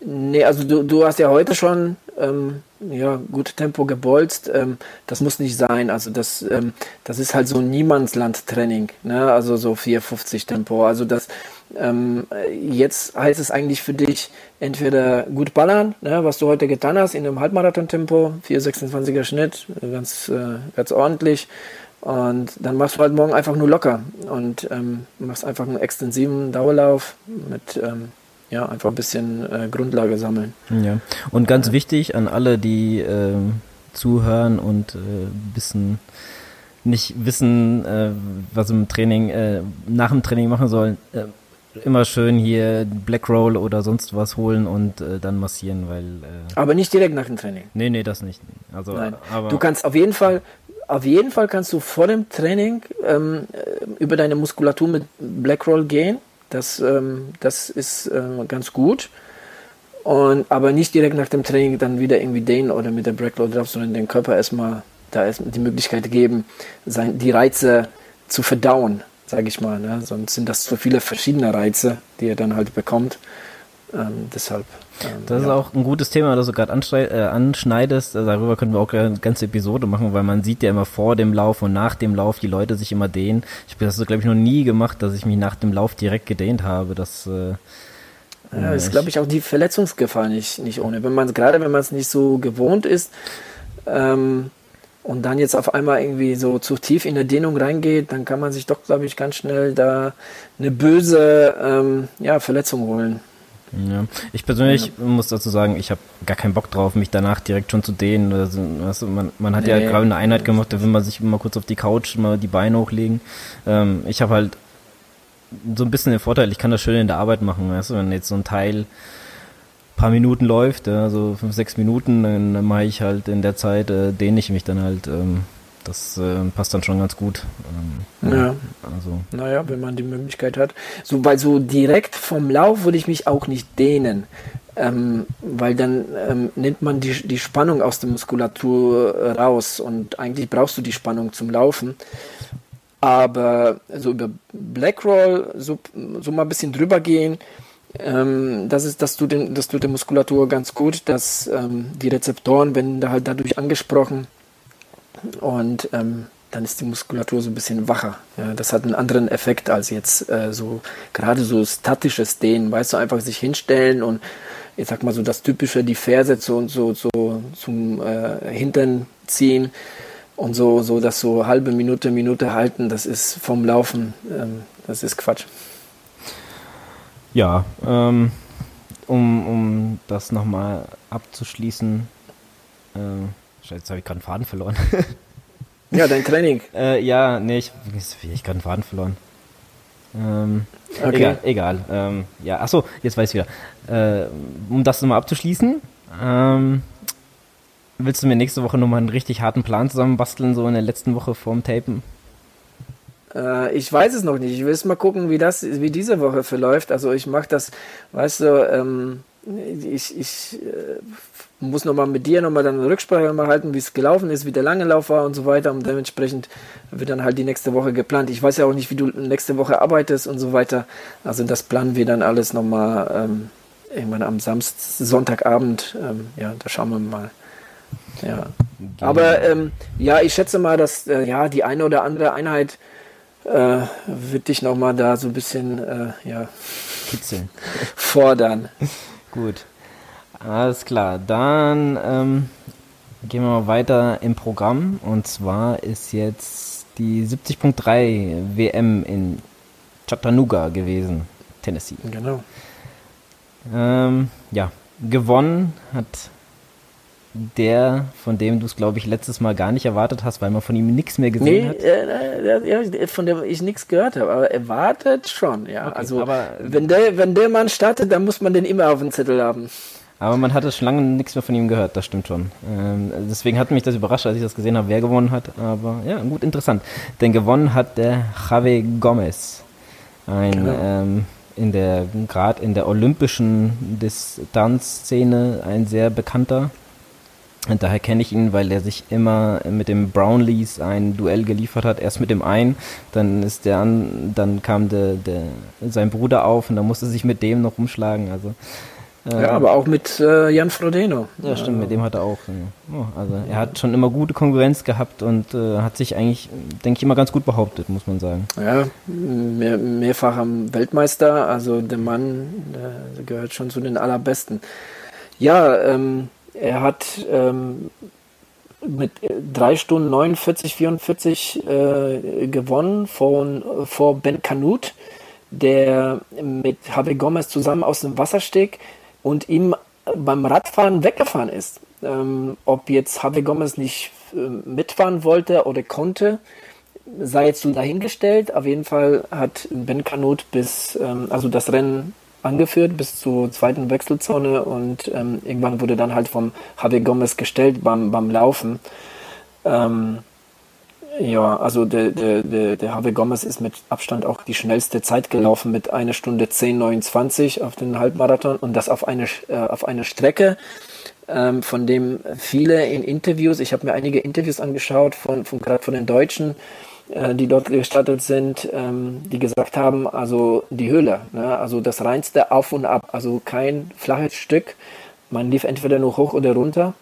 Nee, also du, du hast ja heute schon ähm, ja, gut Tempo gebolzt, ähm, das muss nicht sein. Also das, ähm, das ist halt so Niemandsland-Training, ne? also so 450 Tempo. Also das, ähm, jetzt heißt es eigentlich für dich entweder gut ballern, ne, was du heute getan hast, in einem Halbmarathon-Tempo, 4,26er Schnitt, ganz, äh, ganz ordentlich. Und dann machst du halt morgen einfach nur locker und ähm, machst einfach einen extensiven Dauerlauf mit ähm, ja, einfach ein bisschen äh, Grundlage sammeln. Ja, und ganz wichtig an alle, die äh, zuhören und äh, bisschen nicht wissen, äh, was im Training, äh, nach dem Training machen sollen, äh, immer schön hier Black Roll oder sonst was holen und äh, dann massieren, weil. Äh, aber nicht direkt nach dem Training. Nee, nee, das nicht. Also, Nein. Aber du kannst auf jeden Fall, auf jeden Fall kannst du vor dem Training ähm, über deine Muskulatur mit Black Roll gehen. Das, ähm, das ist äh, ganz gut. Und, aber nicht direkt nach dem Training dann wieder irgendwie den oder mit der Roll drauf, sondern den Körper erstmal da erstmal die Möglichkeit geben, sein, die Reize zu verdauen sage ich mal. Ne? Sonst sind das so viele verschiedene Reize, die er dann halt bekommt. Ähm, deshalb. Ähm, das ja. ist auch ein gutes Thema, das du gerade äh, anschneidest. Also darüber können wir auch eine ganze Episode machen, weil man sieht ja immer vor dem Lauf und nach dem Lauf die Leute sich immer dehnen. Ich habe das, glaube ich, noch nie gemacht, dass ich mich nach dem Lauf direkt gedehnt habe. Das äh, ja, ist, glaube ich, auch die Verletzungsgefahr nicht, nicht ohne. Wenn man gerade wenn man es nicht so gewohnt ist, ähm, und dann jetzt auf einmal irgendwie so zu tief in der Dehnung reingeht, dann kann man sich doch, glaube ich, ganz schnell da eine böse ähm, ja, Verletzung holen. Ja. Ich persönlich ja. muss dazu sagen, ich habe gar keinen Bock drauf, mich danach direkt schon zu dehnen. Also, weißt du, man, man hat nee. ja gerade eine Einheit gemacht, da will man sich mal kurz auf die Couch mal die Beine hochlegen. Ähm, ich habe halt so ein bisschen den Vorteil, ich kann das schön in der Arbeit machen, weißt du, wenn jetzt so ein Teil paar Minuten läuft, ja, so fünf, sechs Minuten, dann, mache ich halt in der Zeit, äh, dehne ich mich dann halt. Ähm, das äh, passt dann schon ganz gut. Ähm, ja. Also. Naja, wenn man die Möglichkeit hat. So, weil so direkt vom Lauf würde ich mich auch nicht dehnen. Ähm, weil dann ähm, nimmt man die, die Spannung aus der Muskulatur raus und eigentlich brauchst du die Spannung zum Laufen. Aber so über Blackroll so, so mal ein bisschen drüber gehen, ähm, das ist, das tut, den, das tut der Muskulatur ganz gut, dass ähm, die Rezeptoren werden da halt dadurch angesprochen und ähm, dann ist die Muskulatur so ein bisschen wacher. Ja, das hat einen anderen Effekt als jetzt äh, so gerade so statisches Dehnen, weißt du, einfach sich hinstellen und ich sag mal so das typische, die Ferse so, so, so zum äh, Hintern ziehen und so, so das so halbe Minute, Minute halten, das ist vom Laufen, ähm, das ist Quatsch. Ja, ähm, um, um das nochmal abzuschließen, äh, jetzt habe ich gerade einen Faden verloren. ja, dein Training. <laughs> Äh, ja, nee, ich, ich gerade einen Faden verloren. Ähm, okay. Egal, egal. Ähm, ja, achso, jetzt weiß ich wieder. Äh, um das nochmal abzuschließen, ähm, willst du mir nächste Woche nochmal einen richtig harten Plan zusammenbasteln, so in der letzten Woche vorm Tapen? Äh, ich weiß es noch nicht. Ich will es mal gucken, wie das, wie diese Woche verläuft. Also ich mache das, weißt du, ähm, ich, ich äh, muss nochmal mit dir nochmal dann eine Rücksprache mal halten, wie es gelaufen ist, wie der lange Lauf war und so weiter. Und dementsprechend wird dann halt die nächste Woche geplant. Ich weiß ja auch nicht, wie du nächste Woche arbeitest und so weiter. Also das planen wir dann alles nochmal ähm, irgendwann am Samstag, Sonntagabend. Ähm, ja, da schauen wir mal. Ja. Aber ähm, ja, ich schätze mal, dass äh, ja die eine oder andere Einheit äh, wird dich nochmal da so ein bisschen äh, ja, kitzeln. <laughs> Fordern. Gut. Alles klar. Dann ähm, gehen wir mal weiter im Programm. Und zwar ist jetzt die 70.3 WM in Chattanooga gewesen, Tennessee. Genau. Ähm, ja, gewonnen hat der, von dem du es, glaube ich, letztes Mal gar nicht erwartet hast, weil man von ihm nichts mehr gesehen nee, hat? Äh, äh, von dem ich nichts gehört habe, aber erwartet schon, ja. Okay, also, wenn, der, wenn der Mann startet, dann muss man den immer auf dem Zettel haben. Aber man hatte schon lange nichts mehr von ihm gehört, das stimmt schon. Ähm, deswegen hat mich das überrascht, als ich das gesehen habe, wer gewonnen hat. Aber ja, gut, interessant. Denn gewonnen hat der Javi Gomez. Ein, genau. ähm, in der, gerade in der olympischen Distanzszene ein sehr bekannter und daher kenne ich ihn, weil er sich immer mit dem Brownlees ein Duell geliefert hat. Erst mit dem einen, dann ist der an, dann kam der, der, sein Bruder auf und dann musste sich mit dem noch umschlagen. Also ja, ähm, aber auch mit äh, Jan Frodeno. Ja, stimmt, mit dem hat er auch. also er hat schon immer gute Konkurrenz gehabt und äh, hat sich eigentlich, denke ich, immer ganz gut behauptet, muss man sagen. Ja, mehr, mehrfacher Weltmeister, also der Mann der gehört schon zu den allerbesten. Ja, ähm, er hat ähm, mit 3 Stunden 49, 44 äh, gewonnen von, vor Ben Kanut, der mit Javi Gomez zusammen aus dem Wasser stieg und ihm beim Radfahren weggefahren ist. Ähm, ob jetzt Javi Gomez nicht äh, mitfahren wollte oder konnte, sei jetzt so dahingestellt. Auf jeden Fall hat Ben Kanut bis, ähm, also das Rennen angeführt bis zur zweiten Wechselzone und ähm, irgendwann wurde dann halt vom Javi Gomez gestellt beim, beim Laufen. Ähm, ja, also der, der, der, der Javi Gomez ist mit Abstand auch die schnellste Zeit gelaufen mit einer Stunde 10,29 auf den Halbmarathon und das auf eine, äh, auf eine Strecke, ähm, von dem viele in Interviews, ich habe mir einige Interviews angeschaut, von, von gerade von den Deutschen, äh, die dort gestattet sind, ähm, die gesagt haben, also die Höhle, ne, also das reinste Auf und Ab, also kein flaches Stück. Man lief entweder nur hoch oder runter.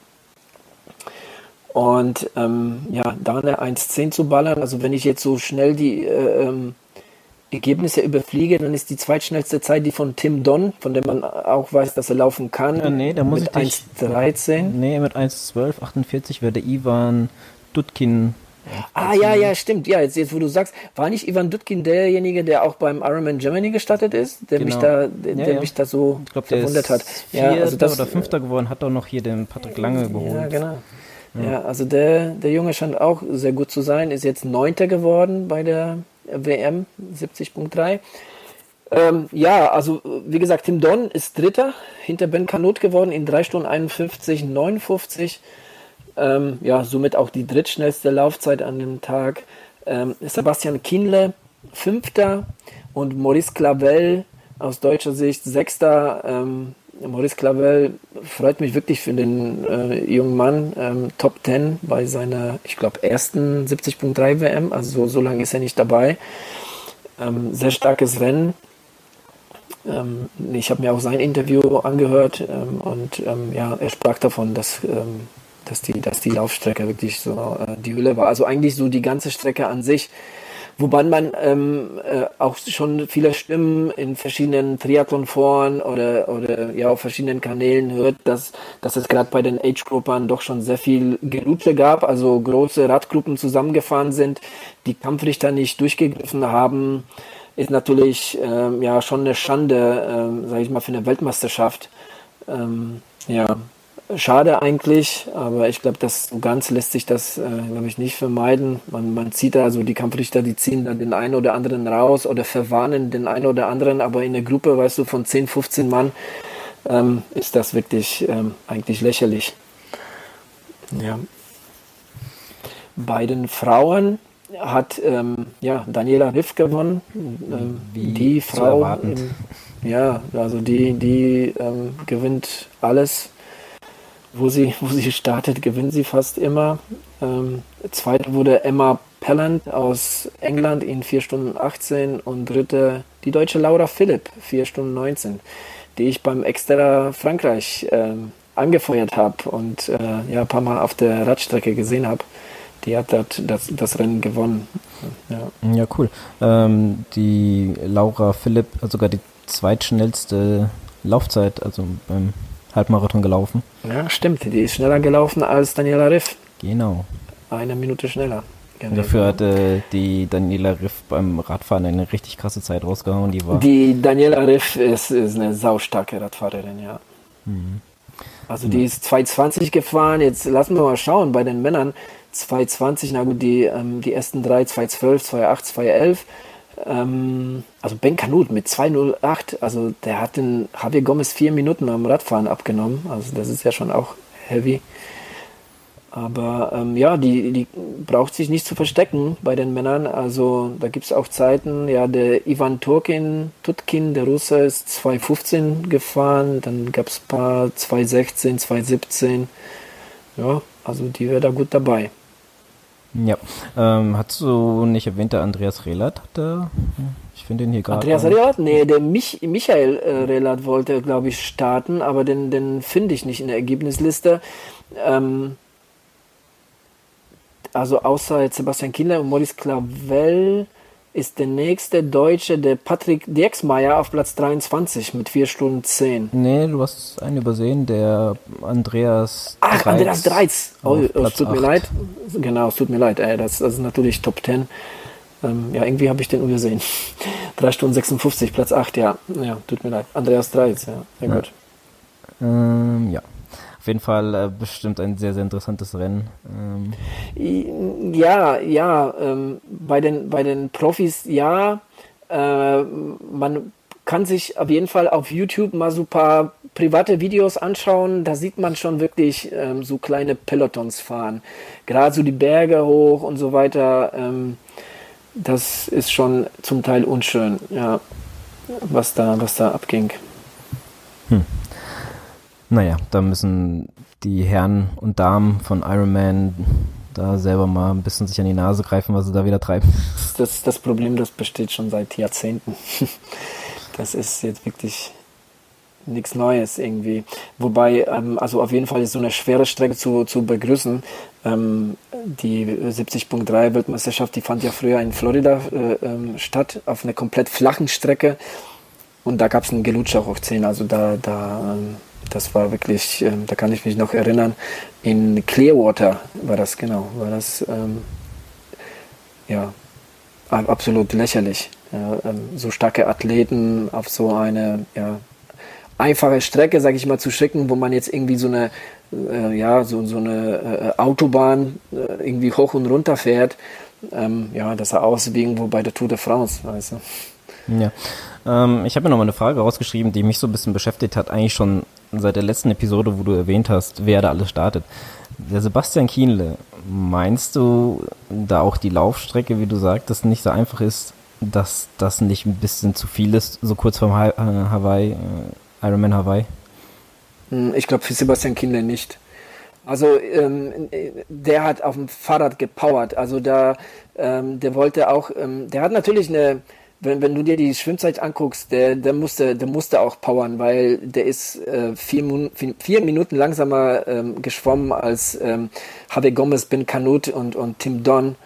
Und ähm, ja, da eine 1,10 zu ballern, also wenn ich jetzt so schnell die äh, ähm, Ergebnisse überfliege, dann ist die zweitschnellste Zeit die von Tim Don, von dem man auch weiß, dass er laufen kann. Ja, nee, da muss mit ich 1,13. Nee, mit 1,12,48 wäre der Ivan Dutkin. Ah, ja, ja, stimmt. Ja, jetzt, jetzt wo du sagst, war nicht Ivan Dutkin derjenige, der auch beim Ironman Germany gestartet ist, der genau. mich da, der, ja, ja. mich da so ich glaub, verwundert hat. Ja, also das, oder Fünfter geworden, hat auch noch hier den Patrick Lange geholt. Ja, genau. Ja, also der, der Junge scheint auch sehr gut zu sein, ist jetzt Neunter geworden bei der WM 70.3. Ähm, ja, also wie gesagt, Tim Don ist Dritter hinter Ben Kanut geworden in 3 Stunden 51, 59. Ähm, ja, somit auch die drittschnellste Laufzeit an dem Tag. Ähm, Sebastian Kienle, Fünfter und Maurice Clavel aus deutscher Sicht Sechster. Ähm, Maurice Clavel freut mich wirklich für den äh, jungen Mann. Ähm, Top 10 bei seiner, ich glaube, ersten 70.3 WM. Also so, so lange ist er nicht dabei. Ähm, sehr starkes Rennen. Ähm, ich habe mir auch sein Interview angehört ähm, und ähm, ja, er sprach davon, dass, ähm, dass, die, dass die Laufstrecke wirklich so äh, die Hülle war. Also eigentlich so die ganze Strecke an sich Wobei man ähm, äh, auch schon viele Stimmen in verschiedenen Triathlon-Foren oder, oder ja auf verschiedenen Kanälen hört, dass, dass es gerade bei den Age-Gruppern doch schon sehr viel Gelutsche gab, also große Radgruppen zusammengefahren sind, die Kampfrichter nicht durchgegriffen haben, ist natürlich ähm, ja schon eine Schande, ähm, sage ich mal, für eine Weltmeisterschaft. Ähm, ja, schade eigentlich, aber ich glaube, das so ganz lässt sich das, äh, glaube ich, nicht vermeiden. Man, man zieht da, also die Kampfrichter, die ziehen dann den einen oder anderen raus oder verwarnen den einen oder anderen, aber in der Gruppe, weißt du, von 10, 15 Mann ähm, ist das wirklich ähm, eigentlich lächerlich. Ja. Bei den Frauen hat ähm, ja, Daniela Riff gewonnen. Ähm, die Frau, im, ja, also die, die ähm, gewinnt alles wo sie, wo sie startet, gewinnt sie fast immer. Ähm, zweite wurde Emma Pelland aus England in 4 Stunden 18 und dritte die deutsche Laura Philipp, 4 Stunden 19, die ich beim Extra Frankreich ähm, angefeuert habe und äh, ja, ein paar Mal auf der Radstrecke gesehen habe. Die hat dort das, das Rennen gewonnen. Ja, ja cool. Ähm, die Laura Philipp, sogar die zweitschnellste Laufzeit, also beim Halbmarathon gelaufen. Ja, stimmt. Die ist schneller gelaufen als Daniela Riff. Genau. Eine Minute schneller. Genau. Dafür hatte die Daniela Riff beim Radfahren eine richtig krasse Zeit rausgehauen. Die, war die Daniela Riff ist, ist eine saustarke Radfahrerin, ja. Mhm. Also die ist 2,20 gefahren. Jetzt lassen wir mal schauen bei den Männern. 2,20, na gut, die, ähm, die ersten drei 2,12, 2,8, 2,11. Ähm, also Ben Kanut mit 208, also der hat den Javier Gomez vier Minuten am Radfahren abgenommen. Also das ist ja schon auch heavy. Aber ähm, ja, die, die braucht sich nicht zu verstecken bei den Männern. Also da gibt es auch Zeiten, ja, der Ivan Turkin, Tutkin, der Russe, ist 2,15 gefahren, dann gab es ein paar 2,16, 2,17. Ja, also die wäre da gut dabei. Ja, ähm, hast du nicht erwähnt, der Andreas Rehlert der, Ich finde ihn hier gerade. Andreas Rehlert? Nee, der Mich Michael äh, Rehlert wollte, glaube ich, starten, aber den, den finde ich nicht in der Ergebnisliste. Ähm, also außer Sebastian Kinder und Maurice Clavel ist der nächste Deutsche der Patrick Dirksmeier auf Platz 23 mit 4 Stunden 10. Nee, du hast einen übersehen, der Andreas Ach, Dreiz Andreas Dreiz. Oh, es tut 8. mir leid. Genau, es tut mir leid. Ey, das, das ist natürlich Top 10. Ähm, ja, irgendwie habe ich den übersehen. <laughs> 3 Stunden 56, Platz 8, ja. Ja, tut mir leid. Andreas Dreiz, ja. Sehr ja. gut. Ähm, ja. Auf jeden Fall äh, bestimmt ein sehr, sehr interessantes Rennen. Ähm. Ja, ja, ähm, bei, den, bei den Profis ja. Äh, man kann sich auf jeden Fall auf YouTube mal so ein paar private Videos anschauen. Da sieht man schon wirklich ähm, so kleine Pelotons fahren. Gerade so die Berge hoch und so weiter. Ähm, das ist schon zum Teil unschön, ja, was da, was da abging. Hm. Naja, da müssen die Herren und Damen von Iron Man da selber mal ein bisschen sich an die Nase greifen, was sie da wieder treiben. Das, das Problem, das besteht schon seit Jahrzehnten. <laughs> Das ist jetzt wirklich nichts Neues irgendwie. Wobei, ähm, also auf jeden Fall ist so eine schwere Strecke zu, zu begrüßen. Ähm, die 70.3 Weltmeisterschaft, die fand ja früher in Florida äh, ähm, statt, auf einer komplett flachen Strecke. Und da gab es einen Gelutscher hoch 10. Also da, da ähm, das war wirklich, ähm, da kann ich mich noch erinnern, in Clearwater war das, genau, war das, ähm, ja, absolut lächerlich. Ja, ähm, so starke Athleten auf so eine, ja, einfache Strecke, sage ich mal, zu schicken, wo man jetzt irgendwie so eine, äh, ja, so, so eine äh, Autobahn äh, irgendwie hoch und runter fährt. Ähm, ja, das sah aus wie irgendwo bei der Tour de France, weißt du. Ja. Ähm, ich habe mir noch mal eine Frage rausgeschrieben, die mich so ein bisschen beschäftigt hat, eigentlich schon seit der letzten Episode, wo du erwähnt hast, wer da alles startet. Der Sebastian Kienle, meinst du, da auch die Laufstrecke, wie du sagtest, nicht so einfach ist, dass das nicht ein bisschen zu viel ist, so kurz vorm äh, Hawaii, äh, Ironman Hawaii? Hm, ich glaube für Sebastian Kienle nicht. Also ähm, der hat auf dem Fahrrad gepowert. Also da, ähm, der wollte auch, ähm, der hat natürlich eine wenn, wenn du dir die Schwimmzeit anguckst, der, der, musste, der musste auch powern, weil der ist äh, vier, vier, Minuten langsamer ähm, geschwommen als ähm, Javi Gomez, Ben Canut und, und Tim Don.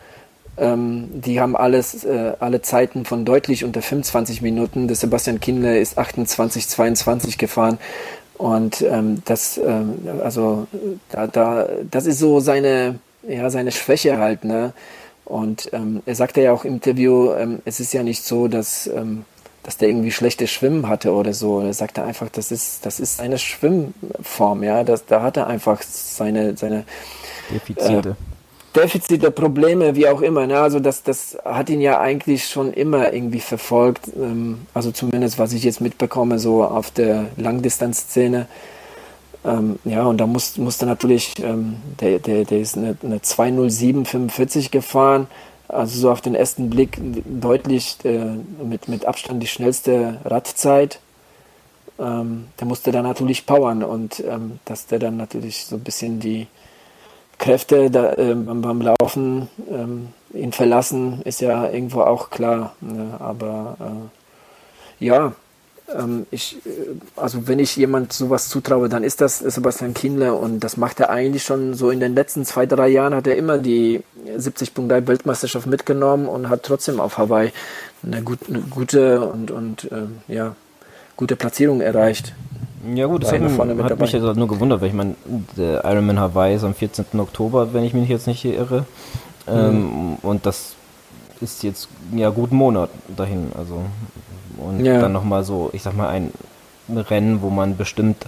Ähm, die haben alles, äh, alle Zeiten von deutlich unter 25 Minuten. Der Sebastian Kindler ist 28, 22 gefahren. Und ähm, das, ähm, also da, da, das ist so seine, ja, seine Schwäche halt, ne? Und ähm, er sagte ja auch im Interview, ähm, es ist ja nicht so, dass, ähm, dass der irgendwie schlechtes Schwimmen hatte oder so. Er sagte einfach, das ist, das ist eine Schwimmform, ja. Das, da hat er einfach seine, seine Defizite. Äh, Defizite, Probleme, wie auch immer. Ne? Also das, das hat ihn ja eigentlich schon immer irgendwie verfolgt. Ähm, also zumindest, was ich jetzt mitbekomme, so auf der Langdistanzszene. Ähm, ja, und da muss, musste natürlich, ähm, der, der, der ist eine, eine 207,45 gefahren, also so auf den ersten Blick deutlich äh, mit, mit Abstand die schnellste Radzeit. Ähm, der musste dann natürlich powern und ähm, dass der dann natürlich so ein bisschen die Kräfte da, äh, beim, Laufen ähm, ihn verlassen, ist ja irgendwo auch klar. Ne? Aber äh, ja, ich, äh, also wenn ich jemand sowas zutraue, dann ist das Sebastian Kindler und das macht er eigentlich schon so in den letzten zwei, drei Jahren hat er immer die 70.3 Weltmeisterschaft mitgenommen und hat trotzdem auf Hawaii eine, gut, eine gute und, und äh, ja, gute Platzierung erreicht. Ja gut, das hat, hat mich jetzt nur gewundert, weil ich meine, der Ironman Hawaii ist am 14. Oktober, wenn ich mich jetzt nicht irre. Mhm. Ähm, und das ist jetzt ja gut einen Monat dahin. Also und ja. dann nochmal so, ich sag mal, ein Rennen, wo man bestimmt,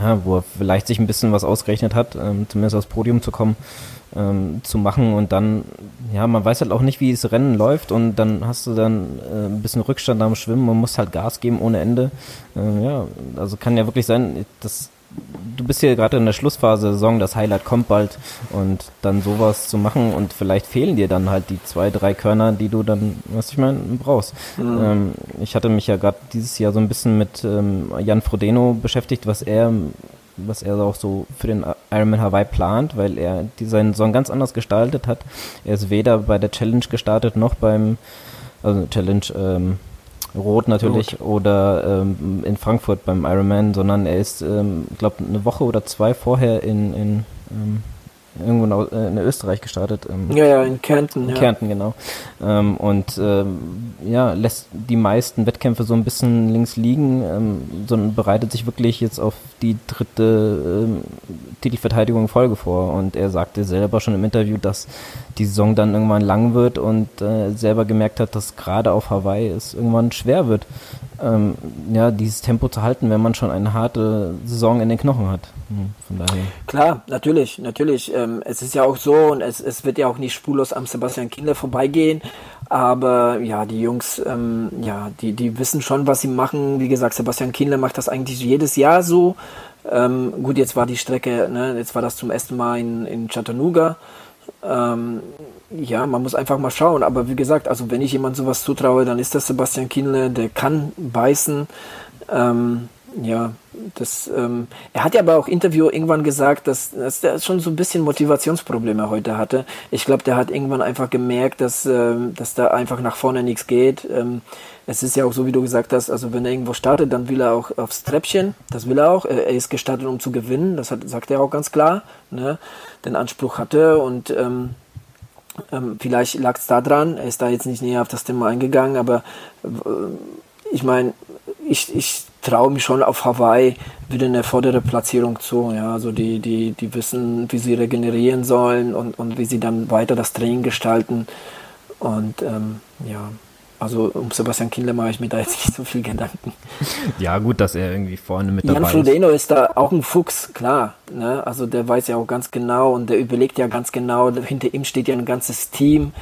ja, wo er vielleicht sich ein bisschen was ausgerechnet hat, ähm, zumindest aufs Podium zu kommen, ähm, zu machen und dann, ja, man weiß halt auch nicht, wie das Rennen läuft und dann hast du dann äh, ein bisschen Rückstand am Schwimmen, man muss halt Gas geben ohne Ende. Äh, ja, also kann ja wirklich sein, dass du bist hier gerade in der Schlussphase der Saison, das Highlight kommt bald und dann sowas zu machen und vielleicht fehlen dir dann halt die zwei, drei Körner, die du dann, was ich meine, brauchst. Mhm. Ähm, ich hatte mich ja gerade dieses Jahr so ein bisschen mit ähm, Jan Frodeno beschäftigt, was er was er auch so für den Ironman Hawaii plant, weil er die, seinen Song ganz anders gestaltet hat. Er ist weder bei der Challenge gestartet noch beim, also Challenge ähm, Rot natürlich Rot. oder ähm, in Frankfurt beim Ironman, sondern er ist, ähm, glaube eine Woche oder zwei vorher in, in ähm, irgendwo äh, in Österreich gestartet. Ähm, ja, ja, in Kärnten. In ja. Kärnten, genau. Ähm, und ähm, ja, lässt die meisten Wettkämpfe so ein bisschen links liegen, ähm, sondern bereitet sich wirklich jetzt auf die dritte ähm, Titelverteidigung in Folge vor. Und er sagte selber schon im Interview, dass die Saison dann irgendwann lang wird und äh, selber gemerkt hat, dass gerade auf Hawaii es irgendwann schwer wird, ähm, ja, dieses Tempo zu halten, wenn man schon eine harte Saison in den Knochen hat. Hm, von daher. Klar, natürlich, natürlich. Ähm, es ist ja auch so und es, es wird ja auch nicht spurlos am Sebastian Kinder vorbeigehen. Aber ja, die Jungs, ähm, ja, die, die wissen schon, was sie machen. Wie gesagt, Sebastian Kinder macht das eigentlich jedes Jahr so. Ähm, gut, jetzt war die Strecke, ne, jetzt war das zum ersten Mal in, in Chattanooga. Ähm, ja, man muss einfach mal schauen. Aber wie gesagt, also wenn ich jemand sowas zutraue, dann ist das Sebastian Kienle, der kann beißen. Ähm, ja, das, ähm, er hat ja aber auch Interview irgendwann gesagt, dass, dass der schon so ein bisschen Motivationsprobleme heute hatte. Ich glaube, der hat irgendwann einfach gemerkt, dass, ähm, dass da einfach nach vorne nichts geht. Ähm, es ist ja auch so, wie du gesagt hast, also wenn er irgendwo startet, dann will er auch aufs Treppchen. Das will er auch. Er ist gestartet, um zu gewinnen. Das hat, sagt er auch ganz klar. Ne? Den Anspruch hatte und ähm, ähm, vielleicht lag es da dran. Er ist da jetzt nicht näher auf das Thema eingegangen, aber äh, ich meine, ich, ich traue mich schon auf Hawaii wieder eine vordere Platzierung zu. Ja, also die, die, die wissen, wie sie regenerieren sollen und, und wie sie dann weiter das Training gestalten. Und ähm, ja, also um Sebastian Kindler mache ich mir da jetzt nicht so viel Gedanken. Ja, gut, dass er irgendwie vorne mit dabei Jan Frodeno ist. ist da auch ein Fuchs, klar. Ne? Also der weiß ja auch ganz genau und der überlegt ja ganz genau. Hinter ihm steht ja ein ganzes Team,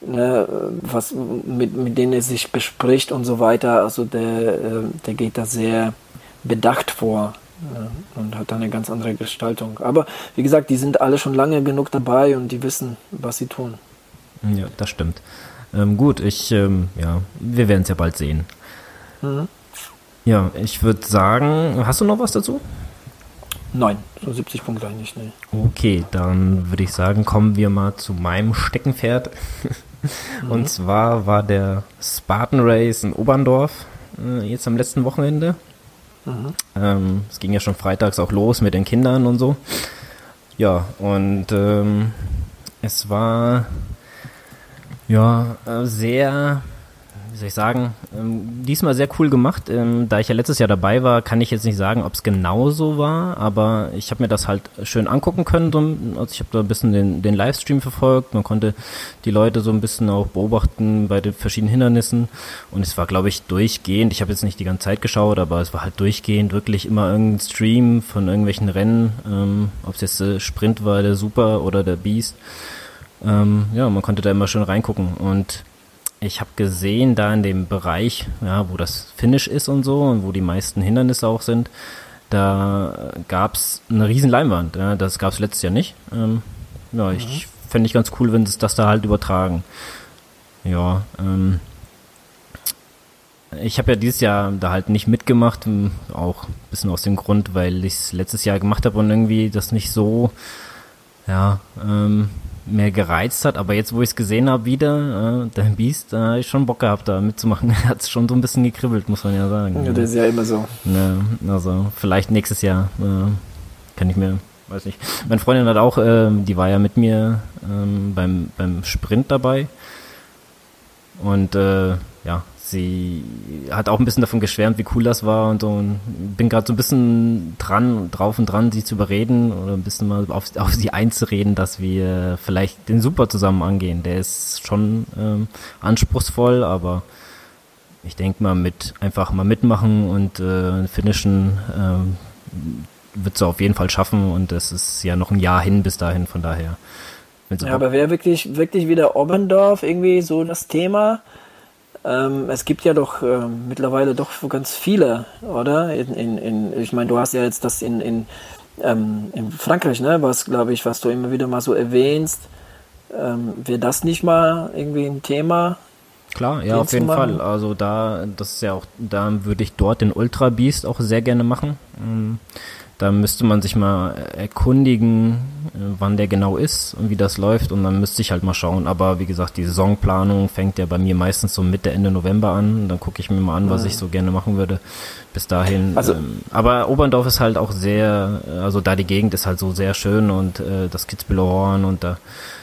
ne? was mit, mit denen er sich bespricht und so weiter. Also der, äh, der geht da sehr bedacht vor ne? und hat da eine ganz andere Gestaltung. Aber wie gesagt, die sind alle schon lange genug dabei und die wissen, was sie tun. Ja, das stimmt. Ähm, gut, ich, ähm, ja, wir werden es ja bald sehen. Mhm. Ja, ich würde sagen, hast du noch was dazu? Nein, so 70 Punkte eigentlich nicht. Okay, dann würde ich sagen, kommen wir mal zu meinem Steckenpferd. <laughs> mhm. Und zwar war der Spartan Race in Oberndorf äh, jetzt am letzten Wochenende. Mhm. Ähm, es ging ja schon freitags auch los mit den Kindern und so. Ja, und ähm, es war ja, äh, sehr, wie soll ich sagen, ähm, diesmal sehr cool gemacht. Ähm, da ich ja letztes Jahr dabei war, kann ich jetzt nicht sagen, ob es genau so war, aber ich habe mir das halt schön angucken können. Also ich habe da ein bisschen den, den Livestream verfolgt. Man konnte die Leute so ein bisschen auch beobachten bei den verschiedenen Hindernissen. Und es war, glaube ich, durchgehend. Ich habe jetzt nicht die ganze Zeit geschaut, aber es war halt durchgehend wirklich immer irgendein Stream von irgendwelchen Rennen. Ähm, ob es jetzt der Sprint war, der Super oder der Beast. Ähm, ja, man konnte da immer schön reingucken und ich habe gesehen, da in dem Bereich, ja, wo das Finish ist und so und wo die meisten Hindernisse auch sind, da gab's eine riesen Leinwand. Ja, das gab's letztes Jahr nicht. Ähm, ja, mhm. ich fände ich ganz cool, wenn sie das da halt übertragen. Ja, ähm, ich habe ja dieses Jahr da halt nicht mitgemacht, auch ein bisschen aus dem Grund, weil ich es letztes Jahr gemacht habe und irgendwie das nicht so, ja, ähm, mehr gereizt hat, aber jetzt, wo ich es gesehen habe wieder, äh, der Beast, da äh, habe ich schon Bock gehabt, da mitzumachen. <laughs> Er hat es schon so ein bisschen gekribbelt, muss man ja sagen. Ja, das ist ja immer so. Ja, also vielleicht nächstes Jahr äh, kann ich mir, weiß nicht. Meine Freundin hat auch, äh, die war ja mit mir ähm, beim, beim Sprint dabei und äh, ja, sie hat auch ein bisschen davon geschwärmt, wie cool das war und. Und bin gerade so ein bisschen dran, drauf und dran, sie zu überreden oder ein bisschen mal auf, auf sie einzureden, dass wir vielleicht den Super zusammen angehen. Der ist schon ähm, anspruchsvoll, aber ich denke mal mit einfach mal mitmachen und äh, finishen ähm, wird sie auf jeden Fall schaffen und es ist ja noch ein Jahr hin bis dahin, von daher. Ja, aber wäre wirklich, wirklich wieder Oberndorf irgendwie so das Thema? Ähm, es gibt ja doch äh, mittlerweile doch ganz viele, oder? In, in, in, ich meine, du hast ja jetzt das in, in, ähm, in Frankreich, ne? Was, glaube ich, was du immer wieder mal so erwähnst. Ähm, Wäre das nicht mal irgendwie ein Thema? Klar, ja, auf jeden Fall. Also da, das ist ja auch, da würde ich dort den Ultra Beast auch sehr gerne machen. Ähm, Da müsste man sich mal erkundigen, äh, wann der genau ist und wie das läuft und dann müsste ich halt mal schauen. Aber wie gesagt, die Saisonplanung fängt ja bei mir meistens so Mitte, Ende November an. Dann gucke ich mir mal an, was ich so gerne machen würde bis dahin. Also, ähm, aber Oberndorf ist halt auch sehr, also da die Gegend ist halt so sehr schön und äh, das Kitzbüheler Horn und da.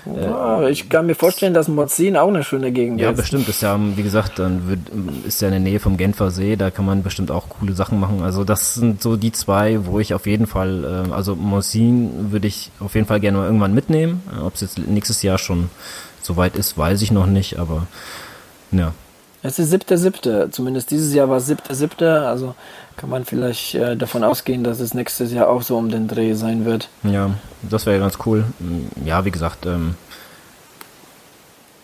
Ja, ich kann mir vorstellen, dass Morzin auch eine schöne Gegend ja, ist. Ja, bestimmt. Ist ja, wie gesagt, dann wird, ist ja in der Nähe vom Genfer See, da kann man bestimmt auch coole Sachen machen. Also das sind so die zwei, wo ich auf jeden Fall, äh, also Morzin würde ich auf jeden Fall gerne mal irgendwann mitnehmen. Ob es jetzt nächstes Jahr schon soweit ist, weiß ich noch nicht, aber ja, es ist siebter, siebte. Zumindest dieses Jahr war es siebter, siebte. Also kann man vielleicht äh, davon ausgehen, dass es nächstes Jahr auch so um den Dreh sein wird. Ja, das wäre ganz cool. Ja, wie gesagt, ähm,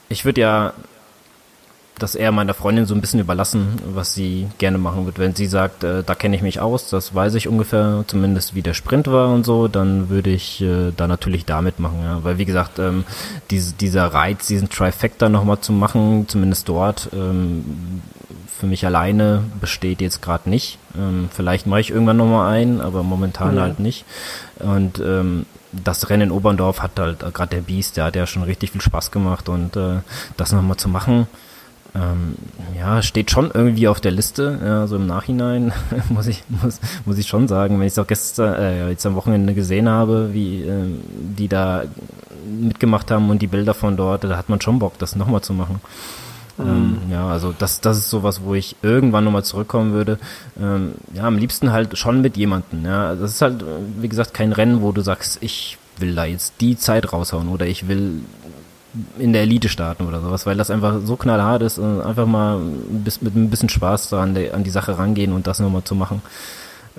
ich würde ja das eher meiner Freundin so ein bisschen überlassen, was sie gerne machen wird. Wenn sie sagt, äh, da kenne ich mich aus, das weiß ich ungefähr, zumindest wie der Sprint war und so, dann würde ich äh, da natürlich damit machen. Ja. Weil wie gesagt, ähm, diese, dieser Reiz, diesen Trifecta nochmal zu machen, zumindest dort, ähm, für mich alleine besteht jetzt gerade nicht. Ähm, vielleicht mache ich irgendwann nochmal ein, aber momentan ja. halt nicht. Und ähm, das Rennen in Oberndorf hat halt, gerade der Biest, der hat ja schon richtig viel Spaß gemacht und äh, das nochmal zu machen, ähm, ja, steht schon irgendwie auf der Liste. Ja, so im Nachhinein <laughs> muss ich muss, muss ich schon sagen, wenn ich es auch gestern äh, jetzt am Wochenende gesehen habe, wie äh, die da mitgemacht haben und die Bilder von dort, da hat man schon Bock, das nochmal zu machen. Ähm, ja, also das, das ist sowas, wo ich irgendwann nochmal zurückkommen würde. Ähm, ja, am liebsten halt schon mit jemandem. Ja, das ist halt, wie gesagt, kein Rennen, wo du sagst, ich will da jetzt die Zeit raushauen oder ich will in der Elite starten oder sowas, weil das einfach so knallhart ist und einfach mal bis, mit ein bisschen Spaß da an, die, an die Sache rangehen und das nochmal zu machen.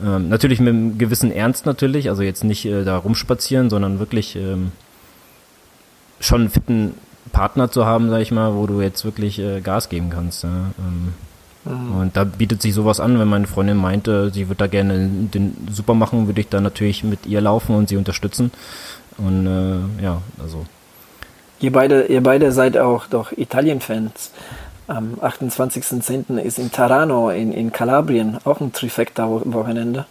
Ähm, natürlich mit einem gewissen Ernst natürlich, also jetzt nicht äh, da rumspazieren, sondern wirklich ähm, schon fitten Partner zu haben, sag ich mal, wo du jetzt wirklich äh, Gas geben kannst. Ja? Ähm, mhm. Und da bietet sich sowas an, wenn meine Freundin meinte, sie würde da gerne den Super machen, würde ich da natürlich mit ihr laufen und sie unterstützen. Und äh, ja, also Ihr beide, ihr beide seid auch doch Italien-Fans. Am 28.10. ist in Tarano in, in Kalabrien auch ein Trifecta-Wochenende.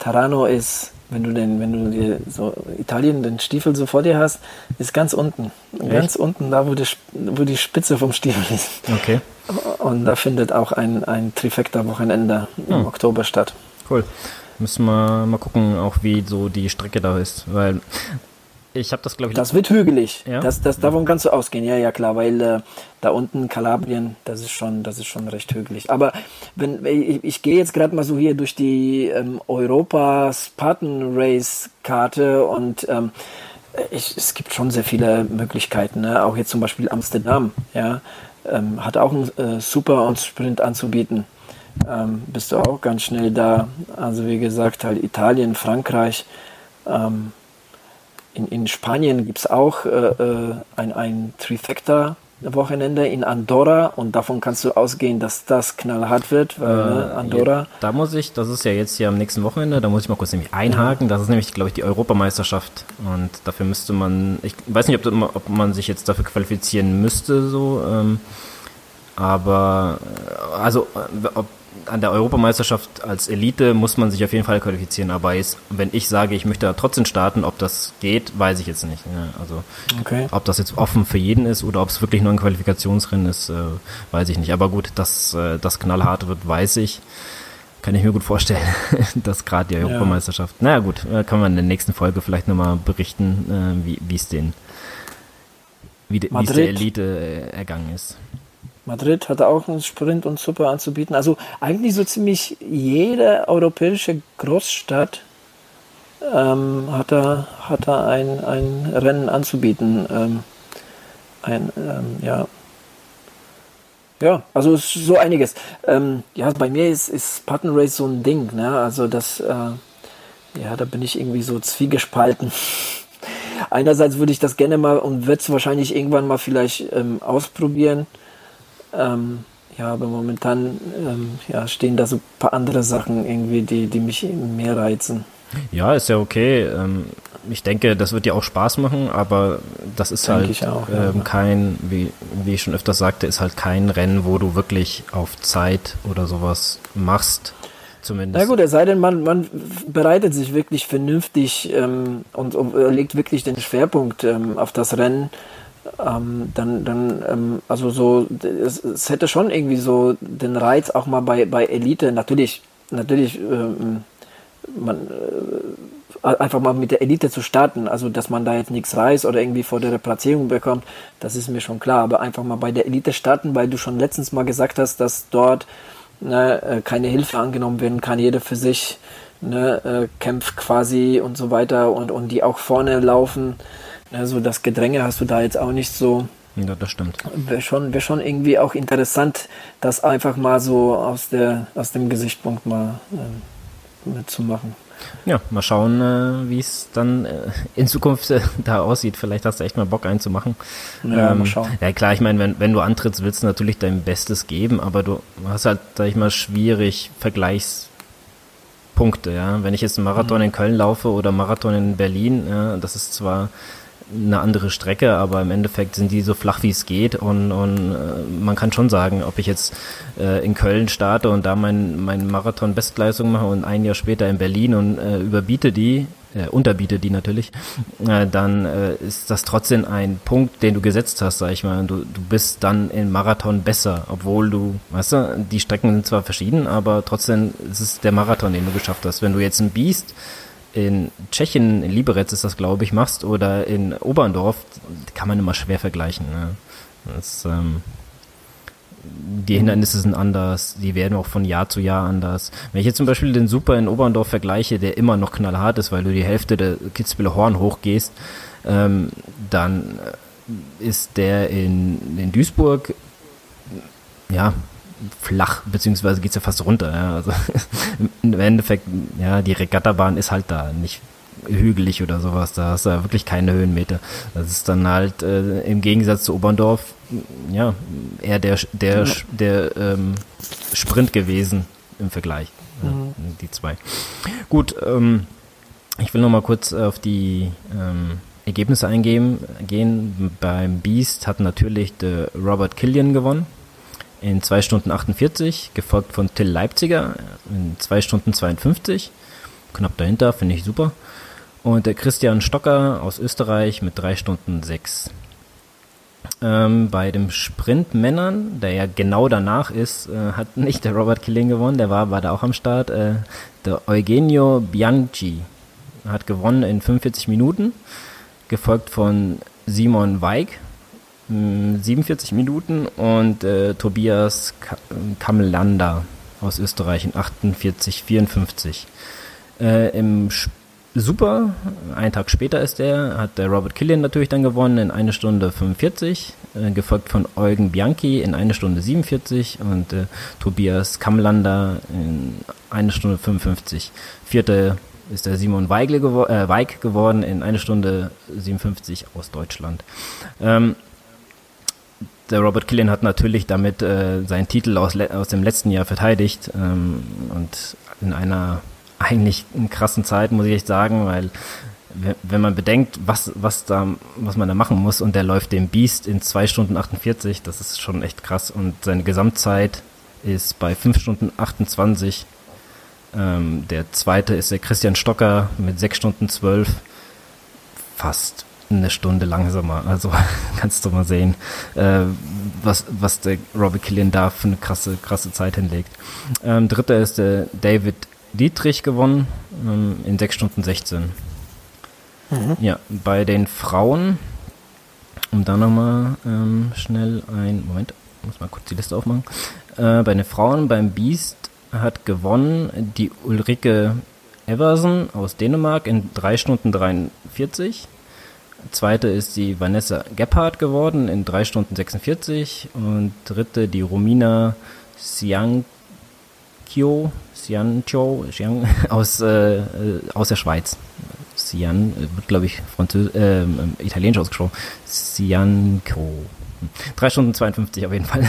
Tarano ist, wenn du den, wenn du dir so Italien den Stiefel so vor dir hast, ist ganz unten. Echt? Ganz unten, da wo die, wo die Spitze vom Stiefel ist. Okay. Und da findet auch ein, ein Trifecta-Wochenende im hm. Oktober statt. Cool. Müssen wir mal gucken, auch wie so die Strecke da ist. Weil ich habe das, glaube ich. Das wird hügelig. Ja? Das, das, davon kannst du ausgehen, ja, ja, klar, weil äh, da unten Kalabrien, das ist schon, das ist schon recht hügelig. Aber wenn ich, ich gehe jetzt gerade mal so hier durch die ähm, Europa Spartan Race Karte und ähm, ich, es gibt schon sehr viele Möglichkeiten. Ne? Auch jetzt zum Beispiel Amsterdam, ja, ähm, hat auch einen äh, Super und Sprint anzubieten. Ähm, bist du auch ganz schnell da. Also wie gesagt, halt Italien, Frankreich. Ähm, in, in Spanien gibt es auch äh, äh, ein, ein Trifecta Wochenende in Andorra und davon kannst du ausgehen, dass das knallhart wird, weil ne, äh, Andorra. Ja, da muss ich, das ist ja jetzt hier am nächsten Wochenende, da muss ich mal kurz nämlich einhaken. Das ist nämlich, glaube ich, die Europameisterschaft und dafür müsste man, ich weiß nicht, ob, ob man sich jetzt dafür qualifizieren müsste, so, ähm, aber äh, also ob an der Europameisterschaft als Elite muss man sich auf jeden Fall qualifizieren, aber jetzt, wenn ich sage, ich möchte da trotzdem starten, ob das geht, weiß ich jetzt nicht. Ne? Also okay. ob das jetzt offen für jeden ist oder ob es wirklich nur ein Qualifikationsrennen ist, äh, weiß ich nicht. Aber gut, dass äh, das knallhart wird, weiß ich. Kann ich mir gut vorstellen, <laughs> dass gerade die Europameisterschaft. Ja. Naja gut, äh, kann man in der nächsten Folge vielleicht nochmal berichten, äh, wie es den wie, wie es der Elite äh, ergangen ist. Madrid hatte auch einen Sprint und Super anzubieten. Also eigentlich so ziemlich jede europäische Großstadt ähm, hat da, hat da ein, ein Rennen anzubieten. Ähm, ein, ähm, ja. Ja, also so einiges. Ähm, ja, bei mir ist, ist Patten Race so ein Ding, ne? Also das, äh, ja, da bin ich irgendwie so zwiegespalten. <laughs> Einerseits würde ich das gerne mal und werde es wahrscheinlich irgendwann mal vielleicht ähm, ausprobieren. Ähm, ja, aber momentan ähm, ja, stehen da so ein paar andere Sachen irgendwie, die, die mich mehr reizen. Ja, ist ja okay. Ähm, ich denke, das wird dir auch Spaß machen, aber das ist denke halt auch, ähm, ja. kein, wie, wie ich schon öfters sagte, ist halt kein Rennen, wo du wirklich auf Zeit oder sowas machst. zumindest. Na gut, es sei denn, man, man bereitet sich wirklich vernünftig ähm, und, und legt wirklich den Schwerpunkt ähm, auf das Rennen. Ähm, dann, dann ähm, also so, es, es, hätte schon irgendwie so den Reiz auch mal bei, bei Elite, natürlich, natürlich, ähm, man, äh, einfach mal mit der Elite zu starten, also dass man da jetzt nichts reißt oder irgendwie vor der Platzierung bekommt, das ist mir schon klar, aber einfach mal bei der Elite starten, weil du schon letztens mal gesagt hast, dass dort ne, äh, keine Hilfe angenommen werden kann, jeder für sich ne, äh, kämpft quasi und so weiter und, und die auch vorne laufen. Also das Gedränge hast du da jetzt auch nicht so. Ja, das stimmt. Wäre schon, wär schon irgendwie auch interessant, das einfach mal so aus, der, aus dem Gesichtspunkt mal äh, mitzumachen. Ja, mal schauen, äh, wie es dann äh, in Zukunft äh, da aussieht. Vielleicht hast du echt mal Bock einzumachen. Ja, ähm, mal schauen. Ja, klar, ich meine, wenn, wenn du antrittst, willst du natürlich dein Bestes geben, aber du hast halt, sag ich mal, schwierig Vergleichspunkte, ja. Wenn ich jetzt einen Marathon mhm. in Köln laufe oder Marathon in Berlin, ja, das ist zwar eine andere Strecke, aber im Endeffekt sind die so flach wie es geht und, und äh, man kann schon sagen, ob ich jetzt äh, in Köln starte und da mein, Marathon-Bestleistung mache und ein Jahr später in Berlin und äh, überbiete die, äh, unterbiete die natürlich, äh, dann äh, ist das trotzdem ein Punkt, den du gesetzt hast, sag ich mal. Du, du bist dann im Marathon besser, obwohl du, weißt du, die Strecken sind zwar verschieden, aber trotzdem ist es der Marathon, den du geschafft hast. Wenn du jetzt ein Biest in Tschechien, in Liberec ist das, glaube ich, machst oder in Oberndorf, kann man immer schwer vergleichen. Ne? Das, ähm, die Hindernisse sind anders, die werden auch von Jahr zu Jahr anders. Wenn ich jetzt zum Beispiel den Super in Oberndorf vergleiche, der immer noch knallhart ist, weil du die Hälfte der Kitzbühler Horn hochgehst, ähm, dann ist der in, in Duisburg ja flach, beziehungsweise geht's ja fast runter. Ja. Also <laughs> im Endeffekt, ja, die Regattabahn ist halt da nicht hügelig oder sowas. Da hast du ja wirklich keine Höhenmeter. Das ist dann halt äh, im Gegensatz zu Oberndorf ja eher der der ja. der, ähm, Sprint gewesen im Vergleich. Ja, mhm. Die zwei. Gut, ähm, ich will noch mal kurz auf die ähm, Ergebnisse eingehen. Gehen. Beim Beast hat natürlich der Robert Killian gewonnen in 2 Stunden 48, gefolgt von Till Leipziger in 2 Stunden 52. Knapp dahinter, finde ich super. Und der Christian Stocker aus Österreich mit 3 Stunden 6. Ähm, bei dem Sprint Männern, der ja genau danach ist, äh, hat nicht der Robert Killing gewonnen, der war, war da auch am Start. Äh, der Eugenio Bianchi hat gewonnen in 45 Minuten, gefolgt von Simon Weig 47 Minuten und äh, Tobias Kamelander aus Österreich in 48, 54. Äh, Im Super, einen Tag später ist der, hat der Robert Killian natürlich dann gewonnen in eine Stunde 45, äh, gefolgt von Eugen Bianchi in eine Stunde 47 und äh, Tobias Kamlander in eine Stunde 55. Vierte ist der Simon Weigle gewo äh, Weig geworden in eine Stunde 57 aus Deutschland. Ähm, der Robert Killian hat natürlich damit äh, seinen Titel aus, aus dem letzten Jahr verteidigt ähm, und in einer eigentlich krassen Zeit, muss ich echt sagen, weil wenn man bedenkt, was, was da, was man da machen muss und der läuft dem Beast in 2 Stunden 48, das ist schon echt krass und seine Gesamtzeit ist bei 5 Stunden 28. Ähm, der zweite ist der Christian Stocker mit 6 Stunden 12. Fast eine Stunde langsamer. Also <laughs> kannst du mal sehen, äh, was, was der Robert Killian da für eine krasse, krasse Zeit hinlegt. Ähm, dritter ist der David Dietrich gewonnen ähm, in 6 Stunden 16. Mhm. Ja, bei den Frauen, um da nochmal ähm, schnell ein, Moment, muss mal kurz die Liste aufmachen. Äh, bei den Frauen beim Beast hat gewonnen die Ulrike Eversen aus Dänemark in 3 Stunden 43. Zweite ist die Vanessa Gebhardt geworden in 3 Stunden 46 und dritte die Romina Siankio, Siancho, Sian, <laughs> aus, äh, aus der Schweiz. Sian wird, glaube ich, Französ äh, italienisch ausgesprochen. Sianco. 3 Stunden 52 auf jeden Fall.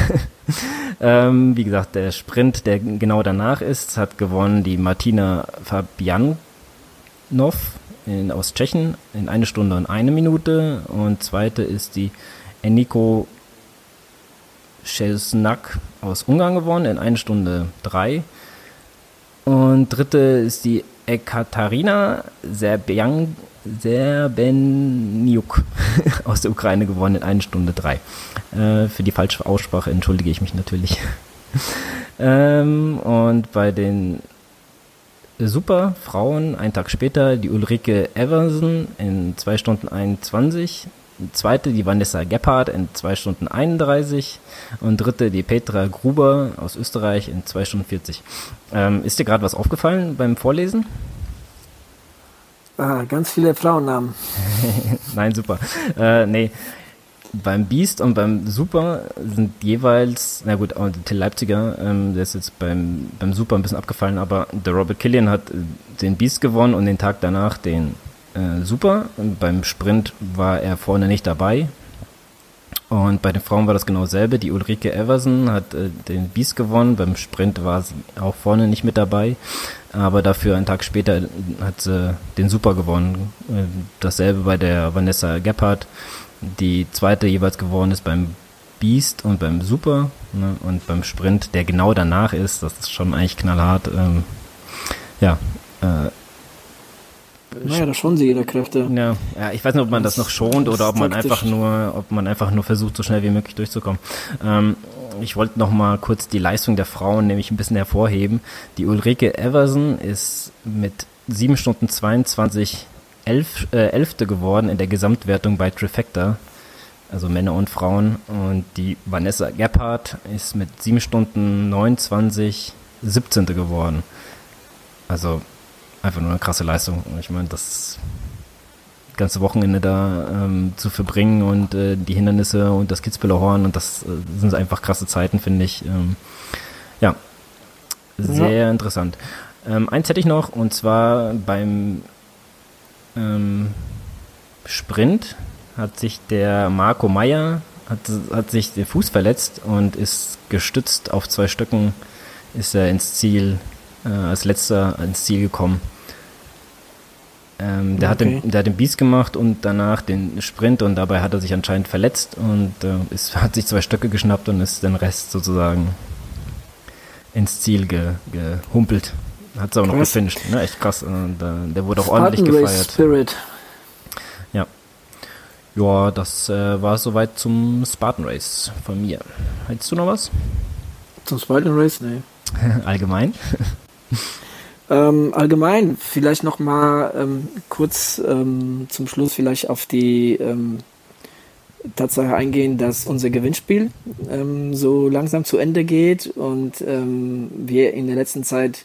<laughs> ähm, wie gesagt, der Sprint, der genau danach ist, hat gewonnen die Martina Fabianov in, aus Tschechien in eine Stunde und eine Minute. Und zweite ist die Eniko Szesnak aus Ungarn gewonnen in eine Stunde drei. Und dritte ist die Ekaterina Serbian, Serbeniuk <laughs> aus der Ukraine gewonnen in 1 Stunde 3. Äh, für die falsche Aussprache entschuldige ich mich natürlich. <laughs> ähm, und bei den Super Frauen, einen Tag später, die Ulrike Everson in 2 Stunden 21. Zweite, die Vanessa Gebhardt in 2 Stunden 31. Und dritte, die Petra Gruber aus Österreich in 2 Stunden 40. Ähm, ist dir gerade was aufgefallen beim Vorlesen? Ah, ganz viele Frauennamen. <laughs> Nein, super. Äh, nee, beim Beast und beim Super sind jeweils, na gut, Till Leipziger, ähm, der ist jetzt beim, beim Super ein bisschen abgefallen, aber der Robert Killian hat äh, den Beast gewonnen und den Tag danach den äh, Super. Und beim Sprint war er vorne nicht dabei. Und bei den Frauen war das genau dasselbe. Die Ulrike Everson hat äh, den Beast gewonnen. Beim Sprint war sie auch vorne nicht mit dabei. Aber dafür einen Tag später hat sie den Super gewonnen. Äh, dasselbe bei der Vanessa Gebhardt, die zweite jeweils gewonnen ist beim Beast und beim Super. Ne? Und beim Sprint, der genau danach ist, das ist schon eigentlich knallhart. Ähm, ja, äh, naja, da schonen sie jeder Kräfte. Ja, ja, ich weiß nicht, ob man das, das noch schont oder ob man einfach nur, ob man einfach nur versucht, so schnell wie möglich durchzukommen. Ähm, ich wollte noch mal kurz die Leistung der Frauen nämlich ein bisschen hervorheben. Die Ulrike Everson ist mit 7 Stunden 22 elf, äh, Elfte geworden in der Gesamtwertung bei Trifecta. Also Männer und Frauen. Und die Vanessa Gebhardt ist mit 7 Stunden 29 17. geworden. Also einfach nur eine krasse Leistung. Ich meine, das ganze Wochenende da ähm, zu verbringen und äh, die Hindernisse und das Kitzbüheler Horn und das äh, sind einfach krasse Zeiten, finde ich. Ähm, ja, sehr ja. interessant. Ähm, eins hätte ich noch und zwar beim ähm, Sprint hat sich der Marco Meyer hat, hat sich den Fuß verletzt und ist gestützt auf zwei Stöcken ist er ins Ziel äh, als letzter ins Ziel gekommen. Ähm, der, okay. hat den, der hat den Beast gemacht und danach den Sprint und dabei hat er sich anscheinend verletzt und äh, ist, <laughs> hat sich zwei Stöcke geschnappt und ist den Rest sozusagen ins Ziel ge, gehumpelt. Hat es aber noch gefinisht. Ne? Echt krass. Äh, der wurde auch ordentlich gefeiert. Spirit. Ja. Ja, das äh, war soweit zum Spartan Race von mir. Hättest du noch was? Zum Spartan Race? Nee. <laughs> Allgemein? <laughs> Ähm, allgemein, vielleicht noch mal ähm, kurz ähm, zum Schluss vielleicht auf die ähm, Tatsache eingehen, dass unser Gewinnspiel ähm, so langsam zu Ende geht und ähm, wir in der letzten Zeit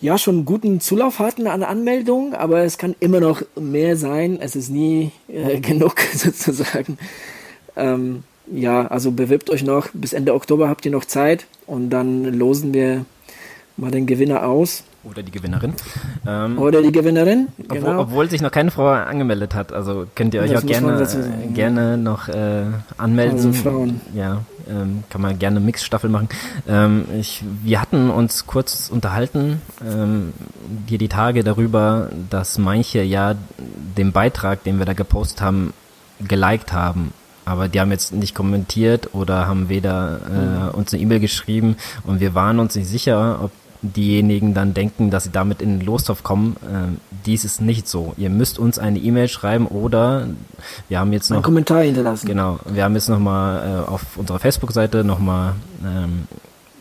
ja schon einen guten Zulauf hatten an Anmeldungen, aber es kann immer noch mehr sein. Es ist nie äh, <laughs> genug sozusagen. ja, also bewirbt euch noch. Bis Ende Oktober habt ihr noch Zeit und dann losen wir mal den Gewinner aus. Oder die Gewinnerin. Ähm, Oder die Gewinnerin, genau. Obwohl, obwohl, sich noch keine Frau angemeldet hat. Also könnt ihr euch das auch gerne, gerne noch äh, anmelden. Also Frauen. Ja, ähm, kann man gerne eine Mixstaffel machen. Ähm, ich, wir hatten uns kurz unterhalten, ähm, hier die Tage darüber, dass manche ja den Beitrag, den wir da gepostet haben, geliked haben aber die haben jetzt nicht kommentiert oder haben weder äh, mhm. uns eine E-Mail geschrieben und wir waren uns nicht sicher, ob diejenigen dann denken, dass sie damit in den Lostopf kommen. Äh, dies ist nicht so. Ihr müsst uns eine E-Mail schreiben oder wir haben jetzt noch... Einen Kommentar hinterlassen. Genau. Wir haben jetzt nochmal äh, auf unserer Facebook-Seite nochmal ähm,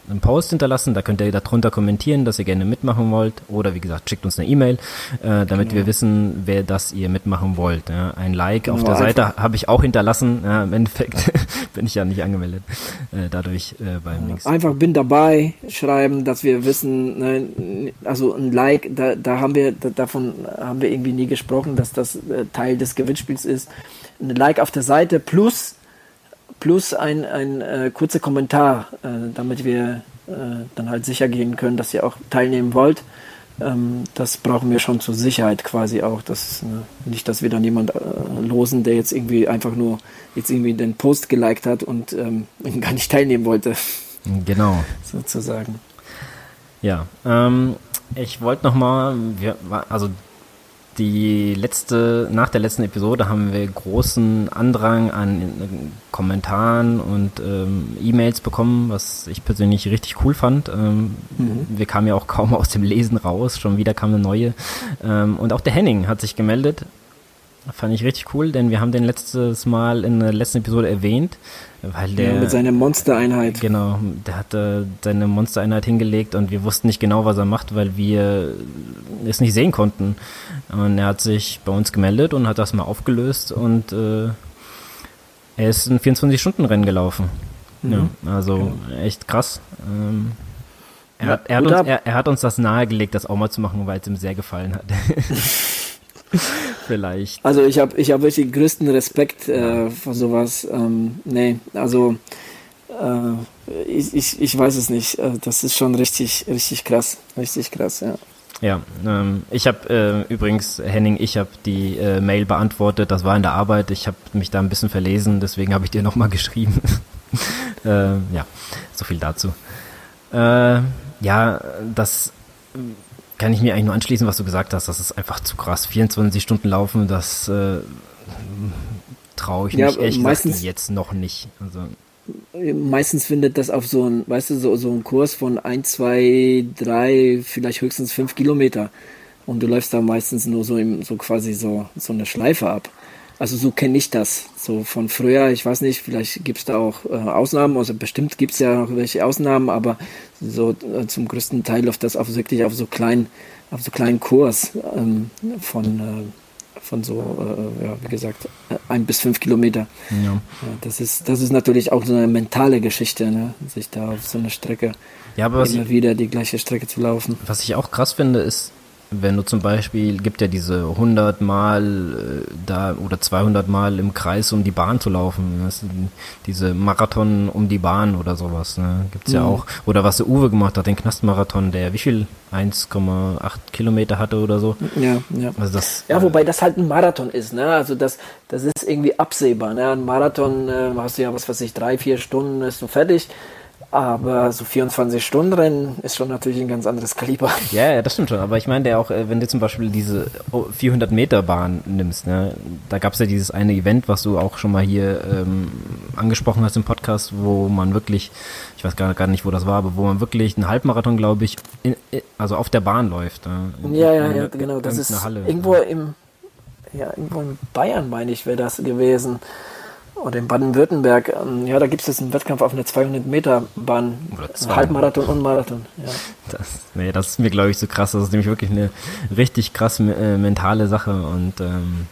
einen Post hinterlassen, da könnt ihr darunter kommentieren, dass ihr gerne mitmachen wollt oder wie gesagt, schickt uns eine E-Mail, äh, damit genau. wir wissen, wer das ihr mitmachen wollt. Ja. Ein Like genau, auf der Seite habe ich auch hinterlassen, ja, im Endeffekt <laughs> bin ich ja nicht angemeldet, äh, dadurch äh, beim Links. Einfach bin dabei, schreiben, dass wir wissen, ne, also ein Like, da, da haben wir, da, davon haben wir irgendwie nie gesprochen, dass das äh, Teil des Gewinnspiels ist. Ein Like auf der Seite plus plus ein, ein äh, kurzer Kommentar, äh, damit wir äh, dann halt sicher gehen können, dass ihr auch teilnehmen wollt. Ähm, das brauchen wir schon zur Sicherheit quasi auch. Dass, äh, nicht, dass wir dann jemand äh, losen, der jetzt irgendwie einfach nur jetzt irgendwie den Post geliked hat und ähm, <laughs> gar nicht teilnehmen wollte. Genau. <laughs> Sozusagen. Ja, ähm, ich wollte nochmal, also die letzte, nach der letzten Episode haben wir großen Andrang an äh, Kommentaren und ähm, E-Mails bekommen, was ich persönlich richtig cool fand. Ähm, mhm. Wir kamen ja auch kaum aus dem Lesen raus, schon wieder kam eine neue. Ähm, und auch der Henning hat sich gemeldet. Fand ich richtig cool, denn wir haben den letztes Mal in der letzten Episode erwähnt, weil der. Ja, mit seiner Monstereinheit. Genau, der hatte seine Monstereinheit hingelegt und wir wussten nicht genau, was er macht, weil wir es nicht sehen konnten. Und er hat sich bei uns gemeldet und hat das mal aufgelöst und äh, er ist ein 24-Stunden-Rennen gelaufen. Mhm. Ja, also genau. echt krass. Ähm, er, hat, er, hat uns, er, er, hat uns das nahegelegt, das auch mal zu machen, weil es ihm sehr gefallen hat. <laughs> <laughs> Vielleicht. Also ich habe ich hab wirklich größten Respekt äh, vor sowas. Ähm, nee, also äh, ich, ich, ich weiß es nicht. Äh, das ist schon richtig, richtig krass. Richtig krass, ja. Ja, ähm, ich habe äh, übrigens, Henning, ich habe die äh, Mail beantwortet, das war in der Arbeit, ich habe mich da ein bisschen verlesen, deswegen habe ich dir nochmal <laughs> geschrieben. äh, ja, so viel dazu. Äh, ja, das kann ich mir eigentlich nur anschließen, was du gesagt hast, das ist einfach zu krass. 24 Stunden laufen, das äh, traue ich ja, mich echt meistens, jetzt noch nicht. Also meistens findet das auf so ein, weißt du, so, so ein Kurs von ein, zwei, drei, vielleicht höchstens fünf Kilometer. Und du läufst da meistens nur so im, so quasi so, so eine Schleife ab. Also so kenne ich das. So von früher, ich weiß nicht, vielleicht gibt es da auch äh, Ausnahmen, also bestimmt gibt es ja noch welche Ausnahmen, aber so äh, zum größten Teil läuft das auf wirklich auf so kleinen, auf so kleinen Kurs ähm, von äh, von so, äh, ja, wie gesagt, ein bis fünf Kilometer. Ja. ja. das, ist, das ist natürlich auch so eine mentale Geschichte, ne? sich da auf so eine Strecke ja, immer ich, wieder die gleiche Strecke zu laufen. Was ich auch krass finde, ist, wenn du zum Beispiel, gibt ja diese 100 Mal äh, da oder 200 Mal im Kreis um die Bahn zu laufen, das diese Marathon um die Bahn oder sowas, ne? gibt's ja mhm. auch. Oder was der Uwe gemacht hat, den Knastmarathon, der wie viel 1,8 Kilometer hatte oder so. Ja, ja. Also das, ja, wobei das halt ein Marathon ist, ne? Also das, das ist irgendwie absehbar, ne? Ein Marathon äh, hast du ja was weiß ich, drei, vier Stunden ist du fertig. Aber so 24-Stunden-Rennen ist schon natürlich ein ganz anderes Kaliber. Ja, ja, das stimmt schon. Aber ich meine ja auch, äh, wenn du zum Beispiel diese 400-Meter-Bahn nimmst, ne, da gab es ja dieses eine Event, was du auch schon mal hier ähm, angesprochen hast im Podcast, wo man wirklich, ich weiß gar, gar nicht, wo das war, aber wo man wirklich einen Halbmarathon, glaube ich, in, also auf der Bahn läuft. Ne, ja, ja, ja, genau. Das ist Halle. irgendwo im, ja, irgendwo in Bayern, meine ich, wäre das gewesen oder in Baden-Württemberg, ähm, ja, da gibt es jetzt einen Wettkampf auf einer 200 Meter Bahn, Halbmarathon und Marathon. Ja. Das, nee, das ist mir glaube ich so krass. Das ist nämlich wirklich eine richtig krass äh, mentale Sache und ähm,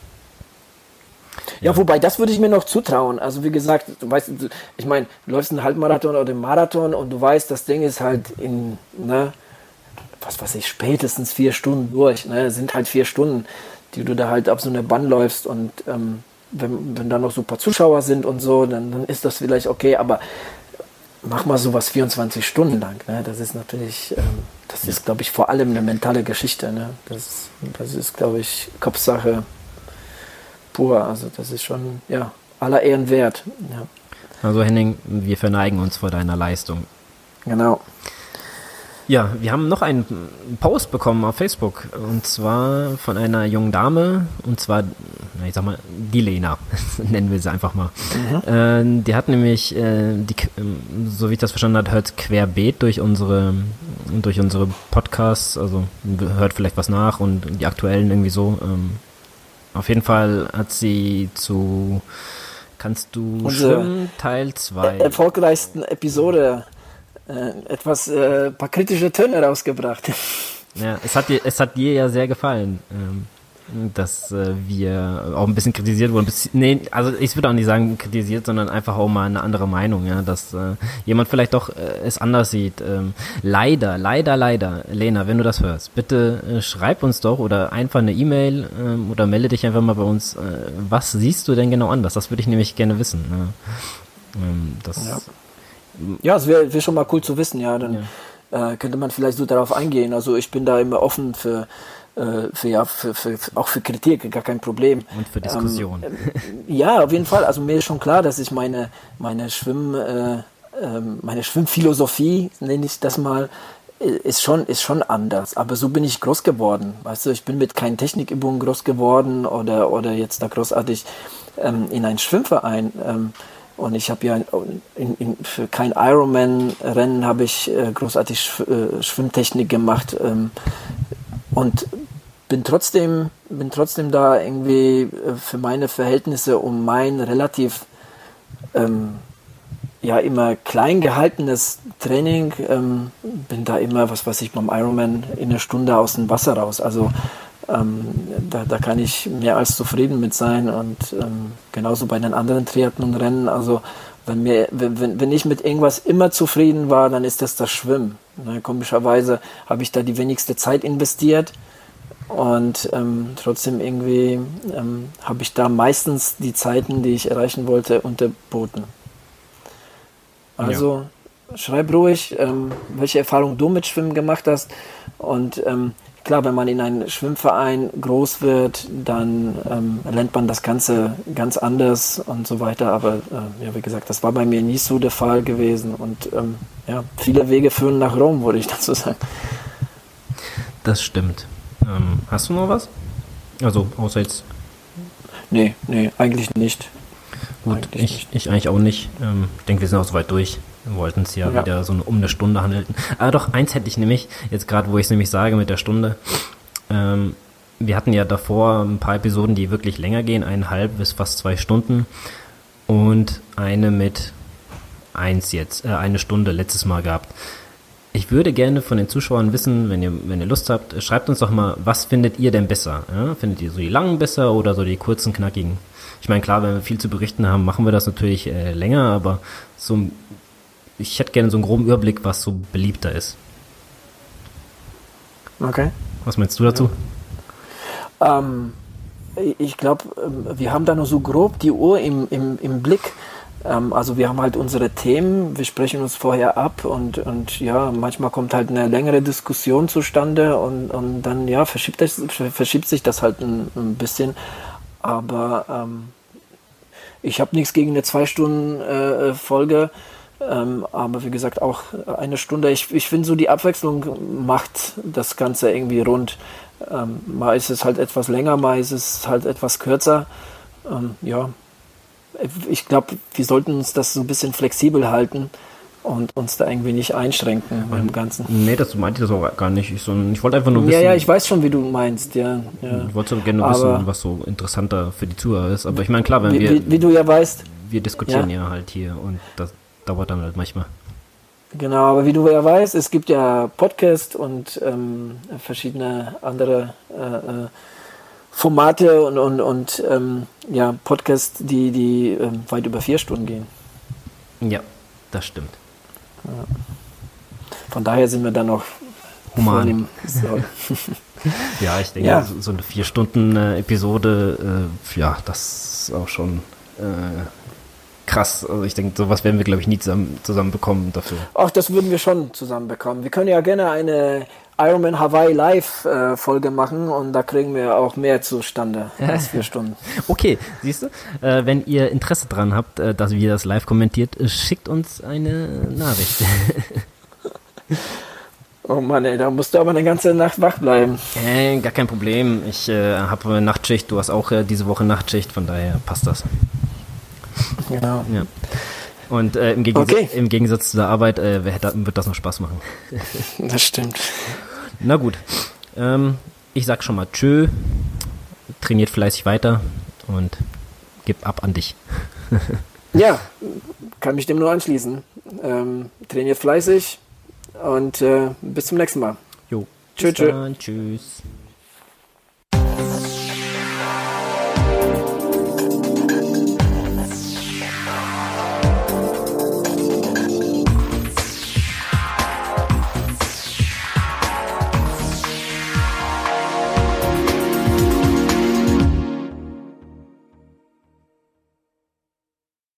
ja. ja, wobei das würde ich mir noch zutrauen. Also wie gesagt, du weißt, ich meine, du läufst einen Halbmarathon oder einen Marathon und du weißt, das Ding ist halt in, ne, was weiß ich, spätestens vier Stunden durch. Ne, sind halt vier Stunden, die du da halt auf so eine Bahn läufst und ähm, wenn, wenn da noch paar Zuschauer sind und so, dann, dann ist das vielleicht okay, aber mach mal sowas 24 Stunden lang. Ne? Das ist natürlich, ähm, das ist, glaube ich, vor allem eine mentale Geschichte. Ne? Das, das ist, glaube ich, Kopfsache pur. Also das ist schon, ja, aller Ehren wert. Ja. Also Henning, wir verneigen uns vor deiner Leistung. Genau. Ja, wir haben noch einen Post bekommen auf Facebook und zwar von einer jungen Dame und zwar, ich sag mal, die Lena, <laughs> nennen wir sie einfach mal. Mhm. Äh, die hat nämlich, äh, die, so wie ich das verstanden habe, hört querbeet durch unsere, durch unsere Podcasts, also hört vielleicht was nach und die aktuellen irgendwie so. Ähm, auf jeden Fall hat sie zu Kannst du Unsere schwimmen Teil 2 erfolgreichsten Episode äh, etwas äh, paar kritische Töne rausgebracht. <laughs> Ja, es hat dir, es hat dir ja sehr gefallen, ähm, dass äh, wir auch ein bisschen kritisiert wurden. Nee, also ich würde auch nicht sagen kritisiert, sondern einfach auch mal eine andere Meinung, ja, dass äh, jemand vielleicht doch äh, es anders sieht. Ähm, leider, leider, leider, Lena, wenn du das hörst, bitte äh, schreib uns doch oder einfach eine E-Mail ähm, oder melde dich einfach mal bei uns. Äh, was siehst du denn genau anders? Das würde ich nämlich gerne wissen. Ja. Ähm, das ja. Ja, es wäre wär schon mal cool zu wissen, ja. Dann ja. Äh, könnte man vielleicht so darauf eingehen. Also ich bin da immer offen für, äh, für ja, für, für, auch für Kritik, gar kein Problem. Und für Diskussion. Ähm, äh, ja, auf jeden Fall. Also mir ist schon klar, dass ich meine, meine Schwimm, äh, ähm, meine Schwimmphilosophie, nenne ich das mal, ist schon, ist schon anders. Aber so bin ich groß geworden. Weißt du, ich bin mit keinen Technikübungen groß geworden oder, oder jetzt da großartig ähm, in einen Schwimmverein. Ähm, und ich habe ja in, in, für kein Ironman-Rennen habe ich äh, großartig Sch äh, Schwimmtechnik gemacht. Ähm, und bin trotzdem, bin trotzdem da irgendwie äh, für meine Verhältnisse um mein relativ ähm, ja immer klein gehaltenes Training, ähm, bin da immer, was weiß ich, beim Ironman in einer Stunde aus dem Wasser raus. Also ähm, da, da kann ich mehr als zufrieden mit sein und ähm, genauso bei den anderen Triathlon-Rennen. Also wenn, mir, wenn, wenn ich mit irgendwas immer zufrieden war, dann ist das das Schwimmen. Ne, komischerweise habe ich da die wenigste Zeit investiert und ähm, trotzdem irgendwie ähm, habe ich da meistens die Zeiten, die ich erreichen wollte, unterboten. Also ja. schreib ruhig, ähm, welche Erfahrungen du mit Schwimmen gemacht hast. Und ähm, klar, wenn man in einem Schwimmverein groß wird, dann ähm, lernt man das Ganze ganz anders und so weiter. Aber äh, ja, wie gesagt, das war bei mir nie so der Fall gewesen. Und ähm, ja, viele Wege führen nach Rom, würde ich <laughs> dazu sagen. Das stimmt. Ähm, hast du noch was? Also, außer jetzt. Nee, nee, eigentlich nicht. Gut, ich, ich eigentlich auch nicht. Ähm, ich denke, wir sind auch soweit durch. Wir wollten es ja, ja, wieder so um eine Stunde handeln. Aber doch, eins hätte ich nämlich, jetzt gerade wo ich es nämlich sage mit der Stunde, ähm, wir hatten ja davor ein paar Episoden, die wirklich länger gehen, eineinhalb bis fast zwei Stunden und eine mit eins jetzt, äh, eine Stunde letztes Mal gehabt. Ich würde gerne von den Zuschauern wissen, wenn ihr, wenn ihr Lust habt, schreibt uns doch mal, was findet ihr denn besser? Ja? Findet ihr so die langen besser oder so die kurzen, knackigen? Ich meine, klar, wenn wir viel zu berichten haben, machen wir das natürlich äh, länger, aber so, ich hätte gerne so einen groben Überblick, was so beliebter ist. Okay. Was meinst du dazu? Ähm, ich glaube, ähm, wir haben da nur so grob die Uhr im, im, im Blick. Ähm, also wir haben halt unsere Themen, wir sprechen uns vorher ab und, und ja, manchmal kommt halt eine längere Diskussion zustande und, und dann ja, verschiebt, das, verschiebt sich das halt ein, ein bisschen. Aber ähm, ich habe nichts gegen eine zwei Stunden äh, Folge. Ähm, aber wie gesagt, auch eine Stunde. Ich, ich finde so, die Abwechslung macht das Ganze irgendwie rund. Ähm, mal ist es halt etwas länger, mal ist es halt etwas kürzer. Ähm, ja, ich glaube, wir sollten uns das so ein bisschen flexibel halten und uns da irgendwie nicht einschränken beim Ganzen. Nee, das meinte ich das auch gar nicht. Ich, so, ich wollte einfach nur wissen. Ja, ja, ich weiß schon, wie du meinst, ja. ja. Ich wollte gerne aber wissen, was so interessanter für die Zuhörer ist. Aber ich meine, klar, wenn wie, wir. Wie, wie, du ja weißt. Wir diskutieren ja. ja halt hier und das dauert dann halt manchmal. Genau, aber wie du ja weißt, es gibt ja Podcast und ähm, verschiedene andere äh, äh Formate und, und, und ähm, ja, Podcasts, die, die ähm, weit über vier Stunden gehen. Ja, das stimmt. Ja. Von daher sind wir dann noch human. <laughs> ja, ich denke, ja. so eine vier Stunden äh, Episode, äh, ja, das ist auch schon äh, krass. Also ich denke, sowas werden wir, glaube ich, nie zusammen, zusammen bekommen dafür. Ach, das würden wir schon zusammen bekommen. Wir können ja gerne eine Ironman Hawaii Live äh, Folge machen und da kriegen wir auch mehr zustande als vier <laughs> Stunden. okay, siehst du, äh, wenn ihr Interesse dran habt, äh, dass wir das live kommentiert, äh, schickt uns eine Nachricht. <laughs> oh Mann, ey, da musst du aber eine ganze Nacht wach bleiben. Äh, gar kein Problem. Ich äh, habe Nachtschicht, du hast auch diese Woche Nachtschicht, von daher passt das. Genau. Ja. Und äh, im, Gegensatz, okay. im, Gegensatz, zu der Arbeit äh, wird das noch Spaß machen. <laughs> <laughs> das stimmt. Na gut. Ähm, ich sag schon mal Tschö. Trainiert fleißig weiter und gib ab an dich. <laughs> ja, kann mich dem nur anschließen. Ähm, trainiert fleißig und äh, bis zum nächsten Mal. Jo. Tschö, tschö. Tschüss.